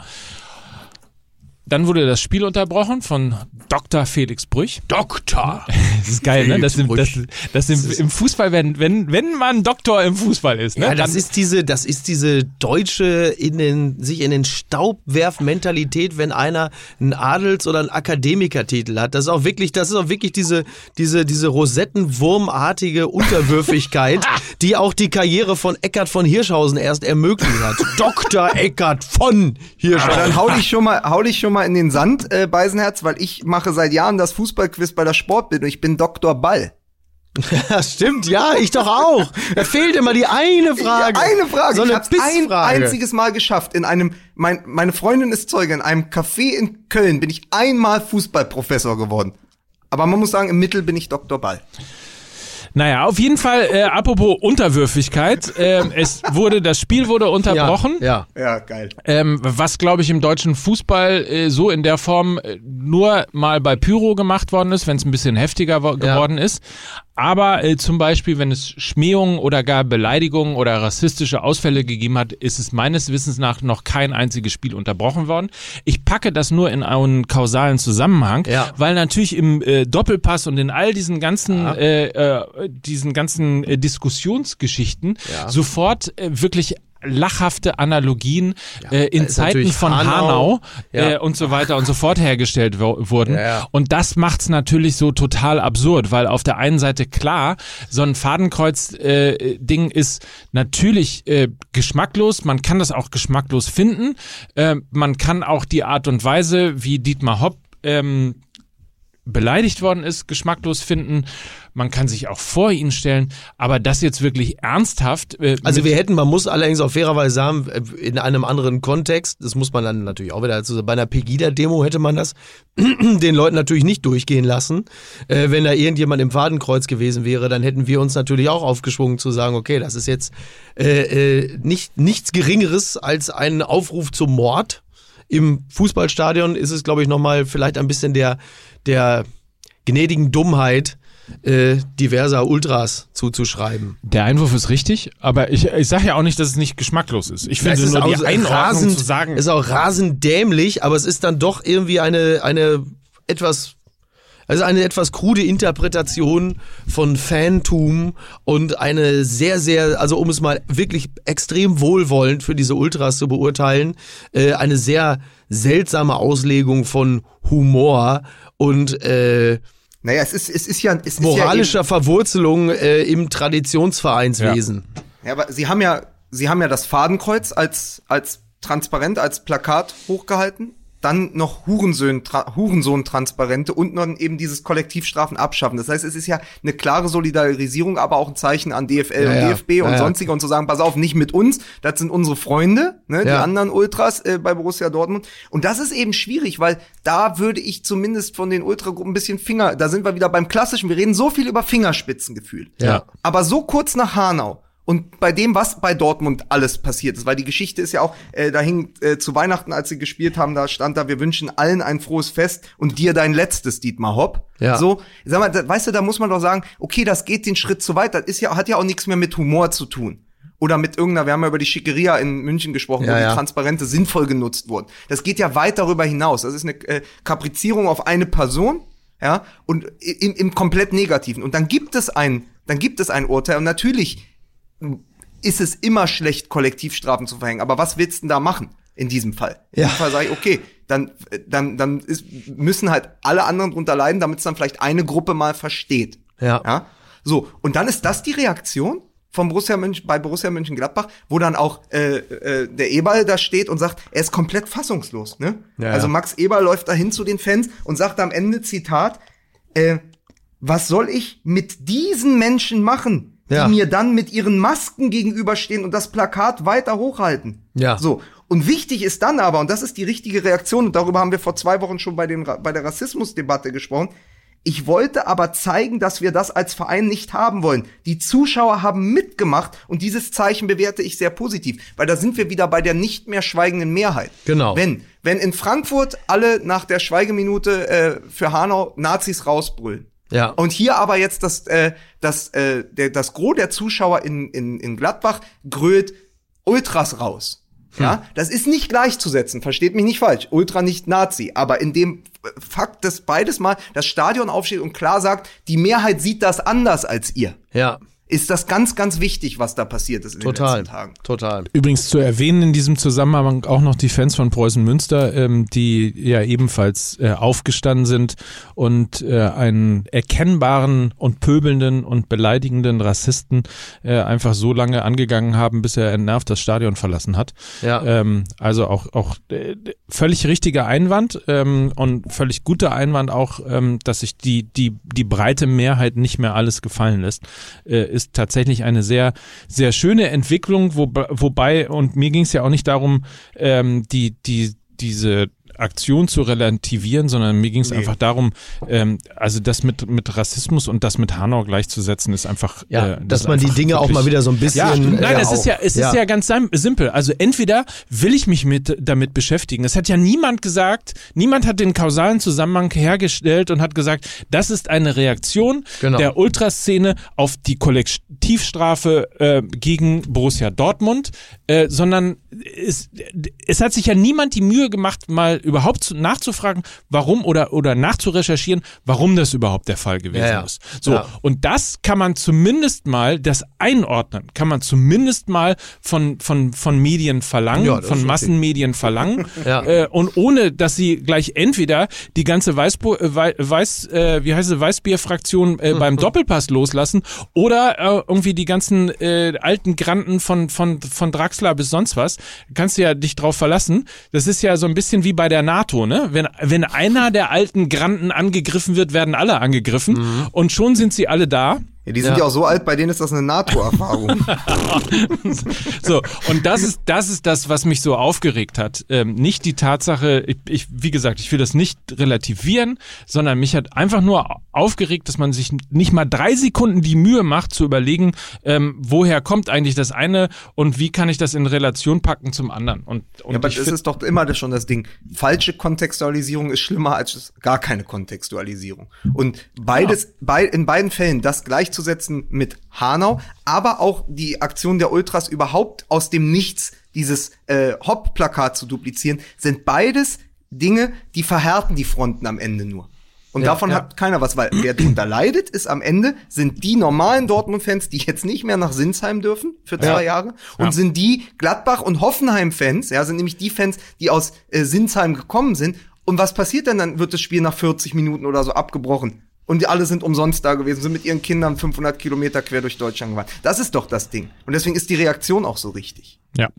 Dann wurde das Spiel unterbrochen von Dr. Felix Brüch. Doktor. (laughs) Das ist geil, ne? Das, im, das, das im, im Fußball, wenn, wenn, wenn man Doktor im Fußball ist, ne? Ja, das dann- ist diese, das ist diese deutsche in den, sich in den Staub werf Mentalität, wenn einer einen Adels- oder einen Akademikertitel hat. Das ist auch wirklich, das ist auch wirklich diese, diese, diese Rosettenwurmartige Unterwürfigkeit, (laughs) die auch die Karriere von Eckart von Hirschhausen erst ermöglicht hat. Dr. Eckart von Aber Hirschhausen. dann hau dich schon mal, hau dich schon mal in den Sand, äh, Beisenherz, weil ich mache seit Jahren das Fußballquiz bei der Sportbild und ich bin Dr. Ball. (laughs) Das stimmt, ja, ich doch auch. Da fehlt immer die eine Frage. Eine Frage. So ich eine hab's ein einziges Mal geschafft. In einem, mein, meine Freundin ist Zeuge, in einem Café in Köln bin ich einmal Fußballprofessor geworden. Aber man muss sagen, im Mittel bin ich Dr. Ball. Naja, auf jeden Fall, äh, apropos Unterwürfigkeit, ähm, es wurde, das Spiel wurde unterbrochen. Ja, Ja, geil. Ähm, was, glaube ich, im deutschen Fußball äh, so in der Form äh, nur mal bei Pyro gemacht worden ist, wenn es ein bisschen heftiger wo- geworden ist. Aber äh, zum Beispiel, wenn es Schmähungen oder gar Beleidigungen oder rassistische Ausfälle gegeben hat, ist es meines Wissens nach noch kein einziges Spiel unterbrochen worden. Ich packe das nur in einen kausalen Zusammenhang, Ja. weil natürlich im äh, Doppelpass und in all diesen ganzen, äh, äh, diesen ganzen äh, Diskussionsgeschichten Ja. sofort äh, wirklich lachhafte Analogien äh, in Zeiten von Hanau. Hanau, Ja. äh, und so weiter und so fort hergestellt wurden. Ja, ja. Und das macht's natürlich so total absurd, weil auf der einen Seite klar, so ein Fadenkreuz-Ding ist natürlich äh, geschmacklos, man kann das auch geschmacklos finden, äh, man kann auch die Art und Weise, wie Dietmar Hopp ähm, beleidigt worden ist, geschmacklos finden. Man kann sich auch vor ihn stellen, aber das jetzt wirklich ernsthaft. Äh, Also wir hätten, man muss allerdings auch fairerweise sagen, äh, in einem anderen Kontext, das muss man dann natürlich auch wieder dazu sagen, bei einer Pegida-Demo hätte man das (clears throat) den Leuten natürlich nicht durchgehen lassen. Äh, wenn da irgendjemand im Fadenkreuz gewesen wäre, dann hätten wir uns natürlich auch aufgeschwungen zu sagen, okay, das ist jetzt äh, äh, nicht, nichts Geringeres als ein Aufruf zum Mord. Im Fußballstadion ist es, glaube ich, nochmal vielleicht ein bisschen der, der gnädigen Dummheit äh, diverser Ultras zuzuschreiben. Der Einwurf ist richtig, aber ich, ich sage ja auch nicht, dass es nicht geschmacklos ist. Ich finde Es nur die auch Einordnung rasend, zu sagen. ist auch rasend dämlich, aber es ist dann doch irgendwie eine, eine etwas, also eine etwas krude Interpretation von Fantum und eine sehr, sehr, also um es mal wirklich extrem wohlwollend für diese Ultras zu beurteilen, äh, eine sehr seltsame Auslegung von Humor und äh, Naja, es ist, es ist ja, es ist moralischer Verwurzelung äh, im Traditionsvereinswesen. Ja, aber sie haben ja, sie haben ja das Fadenkreuz als, als transparent, als Plakat hochgehalten. Dann noch Hurensohn, tra, Hurensohn-Transparente und dann eben dieses Kollektivstrafen abschaffen. Das heißt, es ist ja eine klare Solidarisierung, aber auch ein Zeichen an DFL Ja, und ja. DFB und Ja, sonstige und zu sagen, pass auf, nicht mit uns, das sind unsere Freunde, ne, die anderen Ultras äh, bei Borussia Dortmund. Und das ist eben schwierig, weil da würde ich zumindest von den Ultragruppen ein bisschen Finger, da sind wir wieder beim Klassischen, wir reden so viel über Fingerspitzengefühl. Ja. Aber so kurz nach Hanau und bei dem, was bei Dortmund alles passiert ist, weil die Geschichte ist ja auch, äh, da hing äh, zu Weihnachten, als sie gespielt haben, da stand da, wir wünschen allen ein frohes Fest und dir dein letztes, Dietmar Hopp. Ja. So, sag mal, da, weißt du, da muss man doch sagen, okay, das geht den Schritt zu weit, das ist ja, hat ja auch nichts mehr mit Humor zu tun. Oder mit irgendeiner, wir haben ja über die Schickeria in München gesprochen, Ja, wo ja. die Transparente sinnvoll genutzt wurden. Das geht ja weit darüber hinaus. Das ist eine äh, Kaprizierung auf eine Person, ja, und im, im komplett Negativen. Und dann gibt es ein, dann gibt es ein Urteil. Und natürlich ist es immer schlecht, Kollektivstrafen zu verhängen. Aber was willst du denn da machen in diesem Fall? In Ja. diesem Fall sage ich, okay, dann, dann, dann ist, müssen halt alle anderen drunter leiden, damit es dann vielleicht eine Gruppe mal versteht. Ja. ja. So, und dann ist das die Reaktion von Borussia München, bei Borussia Mönchengladbach, wo dann auch äh, äh, der Eberl da steht und sagt, er ist komplett fassungslos. Ne? Ja, also. Max Eberl läuft dahin zu den Fans und sagt am Ende, Zitat, äh, was soll ich mit diesen Menschen machen, die Ja. mir dann mit ihren Masken gegenüberstehen und das Plakat weiter hochhalten? Ja. So. Und wichtig ist dann aber, und das ist die richtige Reaktion, und darüber haben wir vor zwei Wochen schon bei, Ra- bei der Rassismusdebatte gesprochen, ich wollte aber zeigen, dass wir das als Verein nicht haben wollen. Die Zuschauer haben mitgemacht und dieses Zeichen bewerte ich sehr positiv, weil da sind wir wieder bei der nicht mehr schweigenden Mehrheit. Genau. Wenn, wenn in Frankfurt alle nach der Schweigeminute äh, für Hanau Nazis rausbrüllen, Ja. und hier aber jetzt das, äh, das, äh, der, das Gros der Zuschauer in, in, in Gladbach grölt Ultras raus. Ja, das ist nicht gleichzusetzen, versteht mich nicht falsch. Ultra nicht Nazi, aber in dem Fakt, dass beides mal das Stadion aufsteht und klar sagt, die Mehrheit sieht das anders als ihr. Ja, Ist das ganz, ganz wichtig, was da passiert ist in total. den letzten Tagen. Total. Übrigens zu erwähnen in diesem Zusammenhang auch noch die Fans von Preußen Münster, ähm, die ja ebenfalls äh, aufgestanden sind und äh, einen erkennbaren und pöbelnden und beleidigenden Rassisten äh, einfach so lange angegangen haben, bis er entnervt das Stadion verlassen hat. Ja. Ähm, also auch, auch äh, völlig richtiger Einwand ähm, und völlig guter Einwand auch, ähm, dass sich die, die, die breite Mehrheit nicht mehr alles gefallen lässt, äh, ist tatsächlich eine sehr, sehr schöne Entwicklung, wo, wobei, und mir ging es ja auch nicht darum, ähm, die, die, diese Aktion zu relativieren, sondern mir ging es einfach darum, ähm, also das mit, mit Rassismus und das mit Hanau gleichzusetzen, ist einfach. Ja, äh, dass ist man die Dinge auch mal wieder so ein bisschen. ja, äh, nein, es auch- ist ja, es ist ja ganz sim- simpel. Also entweder will ich mich mit damit beschäftigen. Es hat ja niemand gesagt, niemand hat den kausalen Zusammenhang hergestellt und hat gesagt, das ist eine Reaktion Genau. der Ultraszene auf die Kollektivstrafe äh, gegen Borussia Dortmund, äh, sondern es, es hat sich ja niemand die Mühe gemacht, mal überhaupt zu, nachzufragen, warum oder oder nachzurecherchieren, warum das überhaupt der Fall gewesen Ja, ja. ist. So Ja. und das kann man zumindest mal, das einordnen, kann man zumindest mal von, von, von Medien verlangen, von ist okay. Massenmedien verlangen. (laughs) Äh, und ohne, dass sie gleich entweder die ganze Weißbo äh, Wei- Weiß, äh, wie heißt es, Weißbier-Fraktion äh, (laughs) beim Doppelpass loslassen oder äh, irgendwie die ganzen äh, alten Granten von, von, von Draxler bis sonst was. Kannst du ja dich drauf verlassen. Das ist ja so ein bisschen wie bei der NATO, ne? Wenn, wenn einer der alten Granten angegriffen wird, werden alle angegriffen und schon sind sie alle da. Ja, die sind Ja. ja. auch so alt, bei denen ist das eine NATO-Erfahrung. (laughs) (laughs) (laughs) So, und das ist, das ist das, was mich so aufgeregt hat. Ähm, nicht die Tatsache, ich, ich, wie gesagt, ich will das nicht relativieren, sondern mich hat einfach nur aufgeregt, dass man sich nicht mal drei Sekunden die Mühe macht, zu überlegen, ähm, woher kommt eigentlich das eine und wie kann ich das in Relation packen zum anderen. Und, und ja, aber ich das ist doch immer das schon das Ding. Falsche Kontextualisierung ist schlimmer als gar keine Kontextualisierung. Und beides, bei, in beiden Fällen das gleichzusetzen mit Hanau, aber auch die Aktion der Ultras überhaupt aus dem Nichts dieses äh, Hop-Plakat zu duplizieren, sind beides Dinge, die verhärten die Fronten am Ende nur. Und Ja, davon ja. hat keiner was, weil wer darunter leidet, ist am Ende, sind die normalen Dortmund-Fans, die jetzt nicht mehr nach Sinsheim dürfen für zwei Ja. Jahre. Und sind die Gladbach- und Hoffenheim-Fans, ja, sind nämlich die Fans, die aus äh, Sinsheim gekommen sind. Und was passiert denn? Dann wird das Spiel nach 40 Minuten oder so abgebrochen. Und die alle sind umsonst da gewesen, sind mit ihren Kindern 500 Kilometer quer durch Deutschland gefahren. Das ist doch das Ding. Und deswegen ist die Reaktion auch so richtig. ja.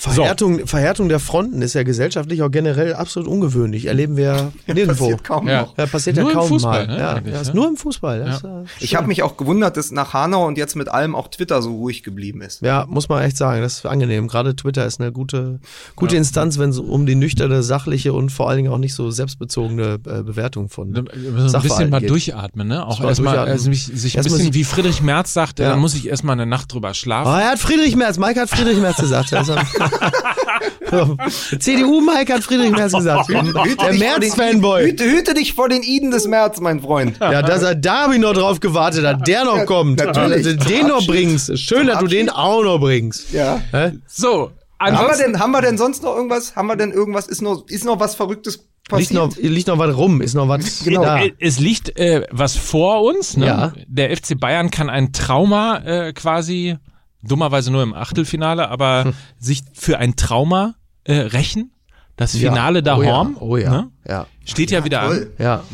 Verhärtung, Verhärtung der Fronten ist ja gesellschaftlich auch generell absolut ungewöhnlich. Erleben wir nirgendwo. Passiert kaum Ja. noch. Ja, passiert Nur ja im kaum Fußball, mal. ne, ja, ja, ist ne? nur im Fußball. Das, äh, Ich habe mich auch gewundert, dass nach Hanau und jetzt mit allem auch Twitter so ruhig geblieben ist. Ja, muss man echt sagen, das ist angenehm. Gerade Twitter ist eine gute, gute Instanz, wenn es um die nüchterne, sachliche und vor allen Dingen auch nicht so selbstbezogene äh, Bewertung von Wir müssen ein Sachverhalten bisschen mal geht. durchatmen, ne? Auch Mal erstmal also sich ein Erstmal bisschen, wie Friedrich Merz sagt, Ja. da muss ich erstmal eine Nacht drüber schlafen. Oh, er hat Friedrich Merz, Mike hat Friedrich Merz gesagt. (laughs) Also, (laughs) CDU Mike hat Friedrich Merz gesagt. (laughs) Der Merz-Fanboy. Hüte, hüte dich vor den Iden des März, mein Freund. Ja, dass er da ich noch drauf gewartet, dass der noch kommt. natürlich. Dass du den noch bringst. Schön, dass du den auch noch bringst. Ja. Hä? So, Haben wir, denn, haben wir denn sonst noch irgendwas? Haben wir denn irgendwas? Ist noch, ist noch was Verrücktes Liegt passiert? noch, liegt noch was rum, ist noch was Genau. da. Äh, Es liegt äh, was vor uns. Ne? Ja. Der FC Bayern kann ein Trauma äh, quasi, dummerweise nur im Achtelfinale, aber Hm. sich für ein Trauma äh, rächen. Das Finale da oh ja, Horm Oh ja. ne? Ja. steht ja, wieder an Toll. Ja.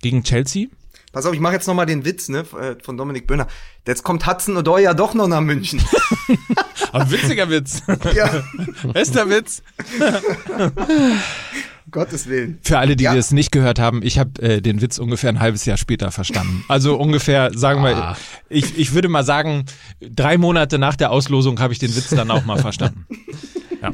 gegen Chelsea. Pass auf, ich mache jetzt noch mal den Witz ne, äh, von Dominik Böhner. Jetzt kommt Hudson Odoi ja doch noch nach München. (laughs) Aber witziger Witz. ja, Bester Witz. (laughs) Gottes Willen. Für alle, die Ja. das nicht gehört haben, ich habe äh, den Witz ungefähr ein halbes Jahr später verstanden. Also ungefähr, sagen wir, Ah. ich, ich würde mal sagen, drei Monate nach der Auslosung habe ich den Witz dann auch mal verstanden. (laughs)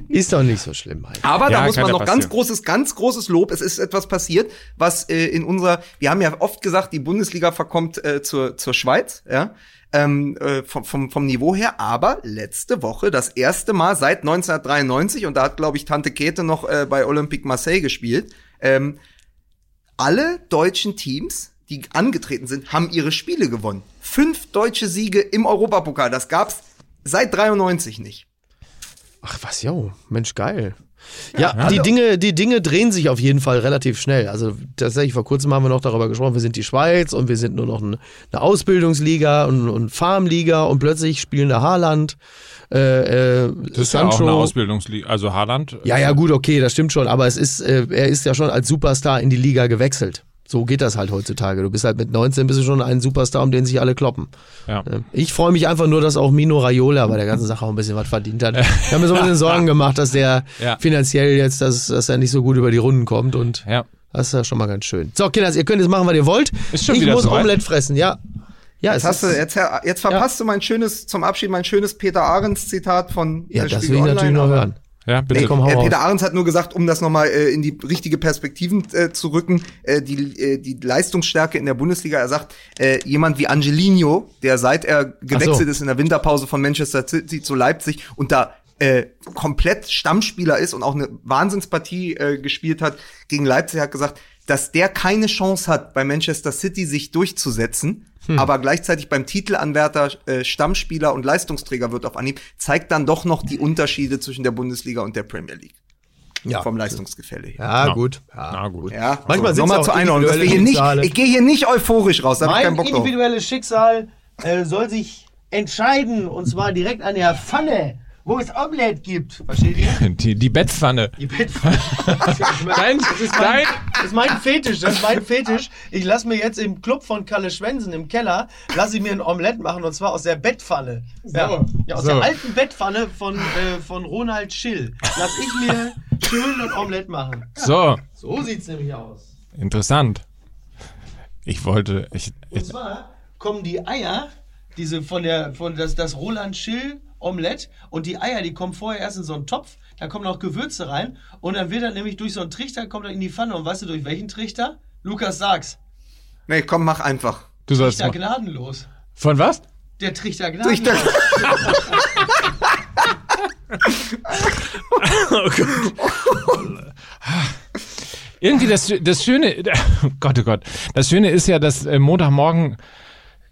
Ist doch nicht so schlimm, Mike. Aber Ja, da muss man ja noch ganz großes, ganz großes Lob. Es ist etwas passiert, was äh, in unserer, wir haben ja oft gesagt, die Bundesliga verkommt äh, zur, zur Schweiz, ja. Ähm, äh, vom, vom, vom Niveau her, aber letzte Woche das erste Mal seit 1993 und da hat glaube ich Tante Käthe noch äh, bei Olympique Marseille gespielt. Ähm, alle deutschen Teams, die angetreten sind, haben ihre Spiele gewonnen. Fünf deutsche Siege im Europapokal, das gab's seit 93 nicht. Ach was, jo, Mensch, geil. Ja, die Dinge, die Dinge drehen sich auf jeden Fall relativ schnell. Also tatsächlich vor kurzem haben wir noch darüber gesprochen, wir sind die Schweiz und wir sind nur noch ein- eine Ausbildungsliga und, und Farmliga und plötzlich spielen da Haaland, äh, äh, Das ist ja auch eine Ausbildungsliga. Also Haaland. Ja, ja, gut, okay, das stimmt schon, aber es ist, äh, er ist ja schon als Superstar in die Liga gewechselt. So geht das halt heutzutage. Du bist halt mit 19 bist du schon ein Superstar, um den sich alle kloppen. Ja. Äh, Ich freue mich einfach nur, dass auch Mino Raiola bei der ganzen Sache auch ein bisschen was verdient hat. Ich habe mir so ein bisschen Sorgen gemacht, dass der Ja. finanziell jetzt, dass, dass er nicht so gut über die Runden kommt und Ja. das ist ja schon mal ganz schön. So, Kinders, ihr könnt jetzt machen, was ihr wollt. Ist schon ich muss soweit? Omelette fressen, ja. Ja, Jetzt, es hast du, jetzt, jetzt verpasst du mein schönes, zum Abschied mein schönes Peter Ahrens Zitat von ja, das Spiegel will ich natürlich Online, noch aber- hören. Ja, bitte. Nee, komm, hau Äh. Peter Ahrens hat nur gesagt, um das nochmal äh, in die richtige Perspektiven äh, zu rücken, äh, die, äh, die Leistungsstärke in der Bundesliga. Er sagt, äh, jemand wie Angelino, der seit er gewechselt ist in der Winterpause von Manchester City zu Leipzig und da äh, komplett Stammspieler ist und auch eine Wahnsinnspartie äh, gespielt hat gegen Leipzig, hat gesagt, dass der keine Chance hat, bei Manchester City sich durchzusetzen, aber gleichzeitig beim Titelanwärter äh, Stammspieler und Leistungsträger wird auf Anhieb, zeigt dann doch noch die Unterschiede zwischen der Bundesliga und der Premier League. Ja. Vom Leistungsgefälle her. Ja, Ja. gut. Ja. Na gut. Ja, Manchmal so, sind's nochmal zur Einordnung. Dass wir hier nicht, ich gehe hier nicht euphorisch raus, da ich keinen Mein Bock drauf. individuelles Schicksal äh, soll sich entscheiden und zwar direkt an der Pfanne, wo es Omelette gibt. Versteht ihr? (laughs) Die, die Bettpfanne. Die Bettpfanne. (laughs) Dein, Das ist, mein, das ist mein Fetisch, das ist mein Fetisch. Ich lasse mir jetzt im Club von Kalle Schwensen im Keller, lasse ich mir ein Omelett machen und zwar aus der Bettpfanne. Ja, ja aus So. der alten Bettpfanne von, äh, von Ronald Schill. Lass ich mir schön ein Omelett machen. So, So sieht's nämlich aus. interessant. Ich wollte, ich, Und zwar kommen die Eier, diese von der, von das, das Roland Schill Omelett und die Eier, die kommen vorher erst in so einen Topf, da kommen noch Gewürze rein und dann wird er nämlich durch so einen Trichter, kommt er in die Pfanne und weißt du durch welchen Trichter? Lukas, sag's. Nee, komm, mach einfach. du sollst Trichter gnadenlos. Von was? Der Trichter Ich gnadenlos. (laughs) Irgendwie das, das Schöne, (laughs) oh Gott, oh Gott. Das Schöne ist ja, dass äh, Montagmorgen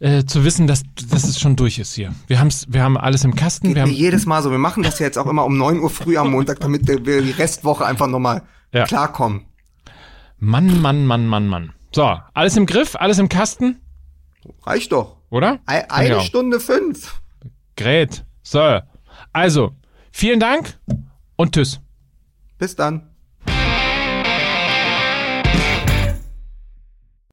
äh, zu wissen, dass, dass es schon durch ist hier. Wir, haben's, wir haben alles im Kasten. Wir Mir haben, jedes Mal so. Wir machen das ja jetzt auch immer um 9 Uhr früh am Montag, damit wir die Restwoche einfach nochmal Ja. klarkommen. Mann, Mann, Mann, Mann, Mann. So, alles im Griff, alles im Kasten, Reicht doch. oder? Ei- Eine Ja. Stunde fünf. Great. So, also, vielen Dank und tschüss. Bis dann.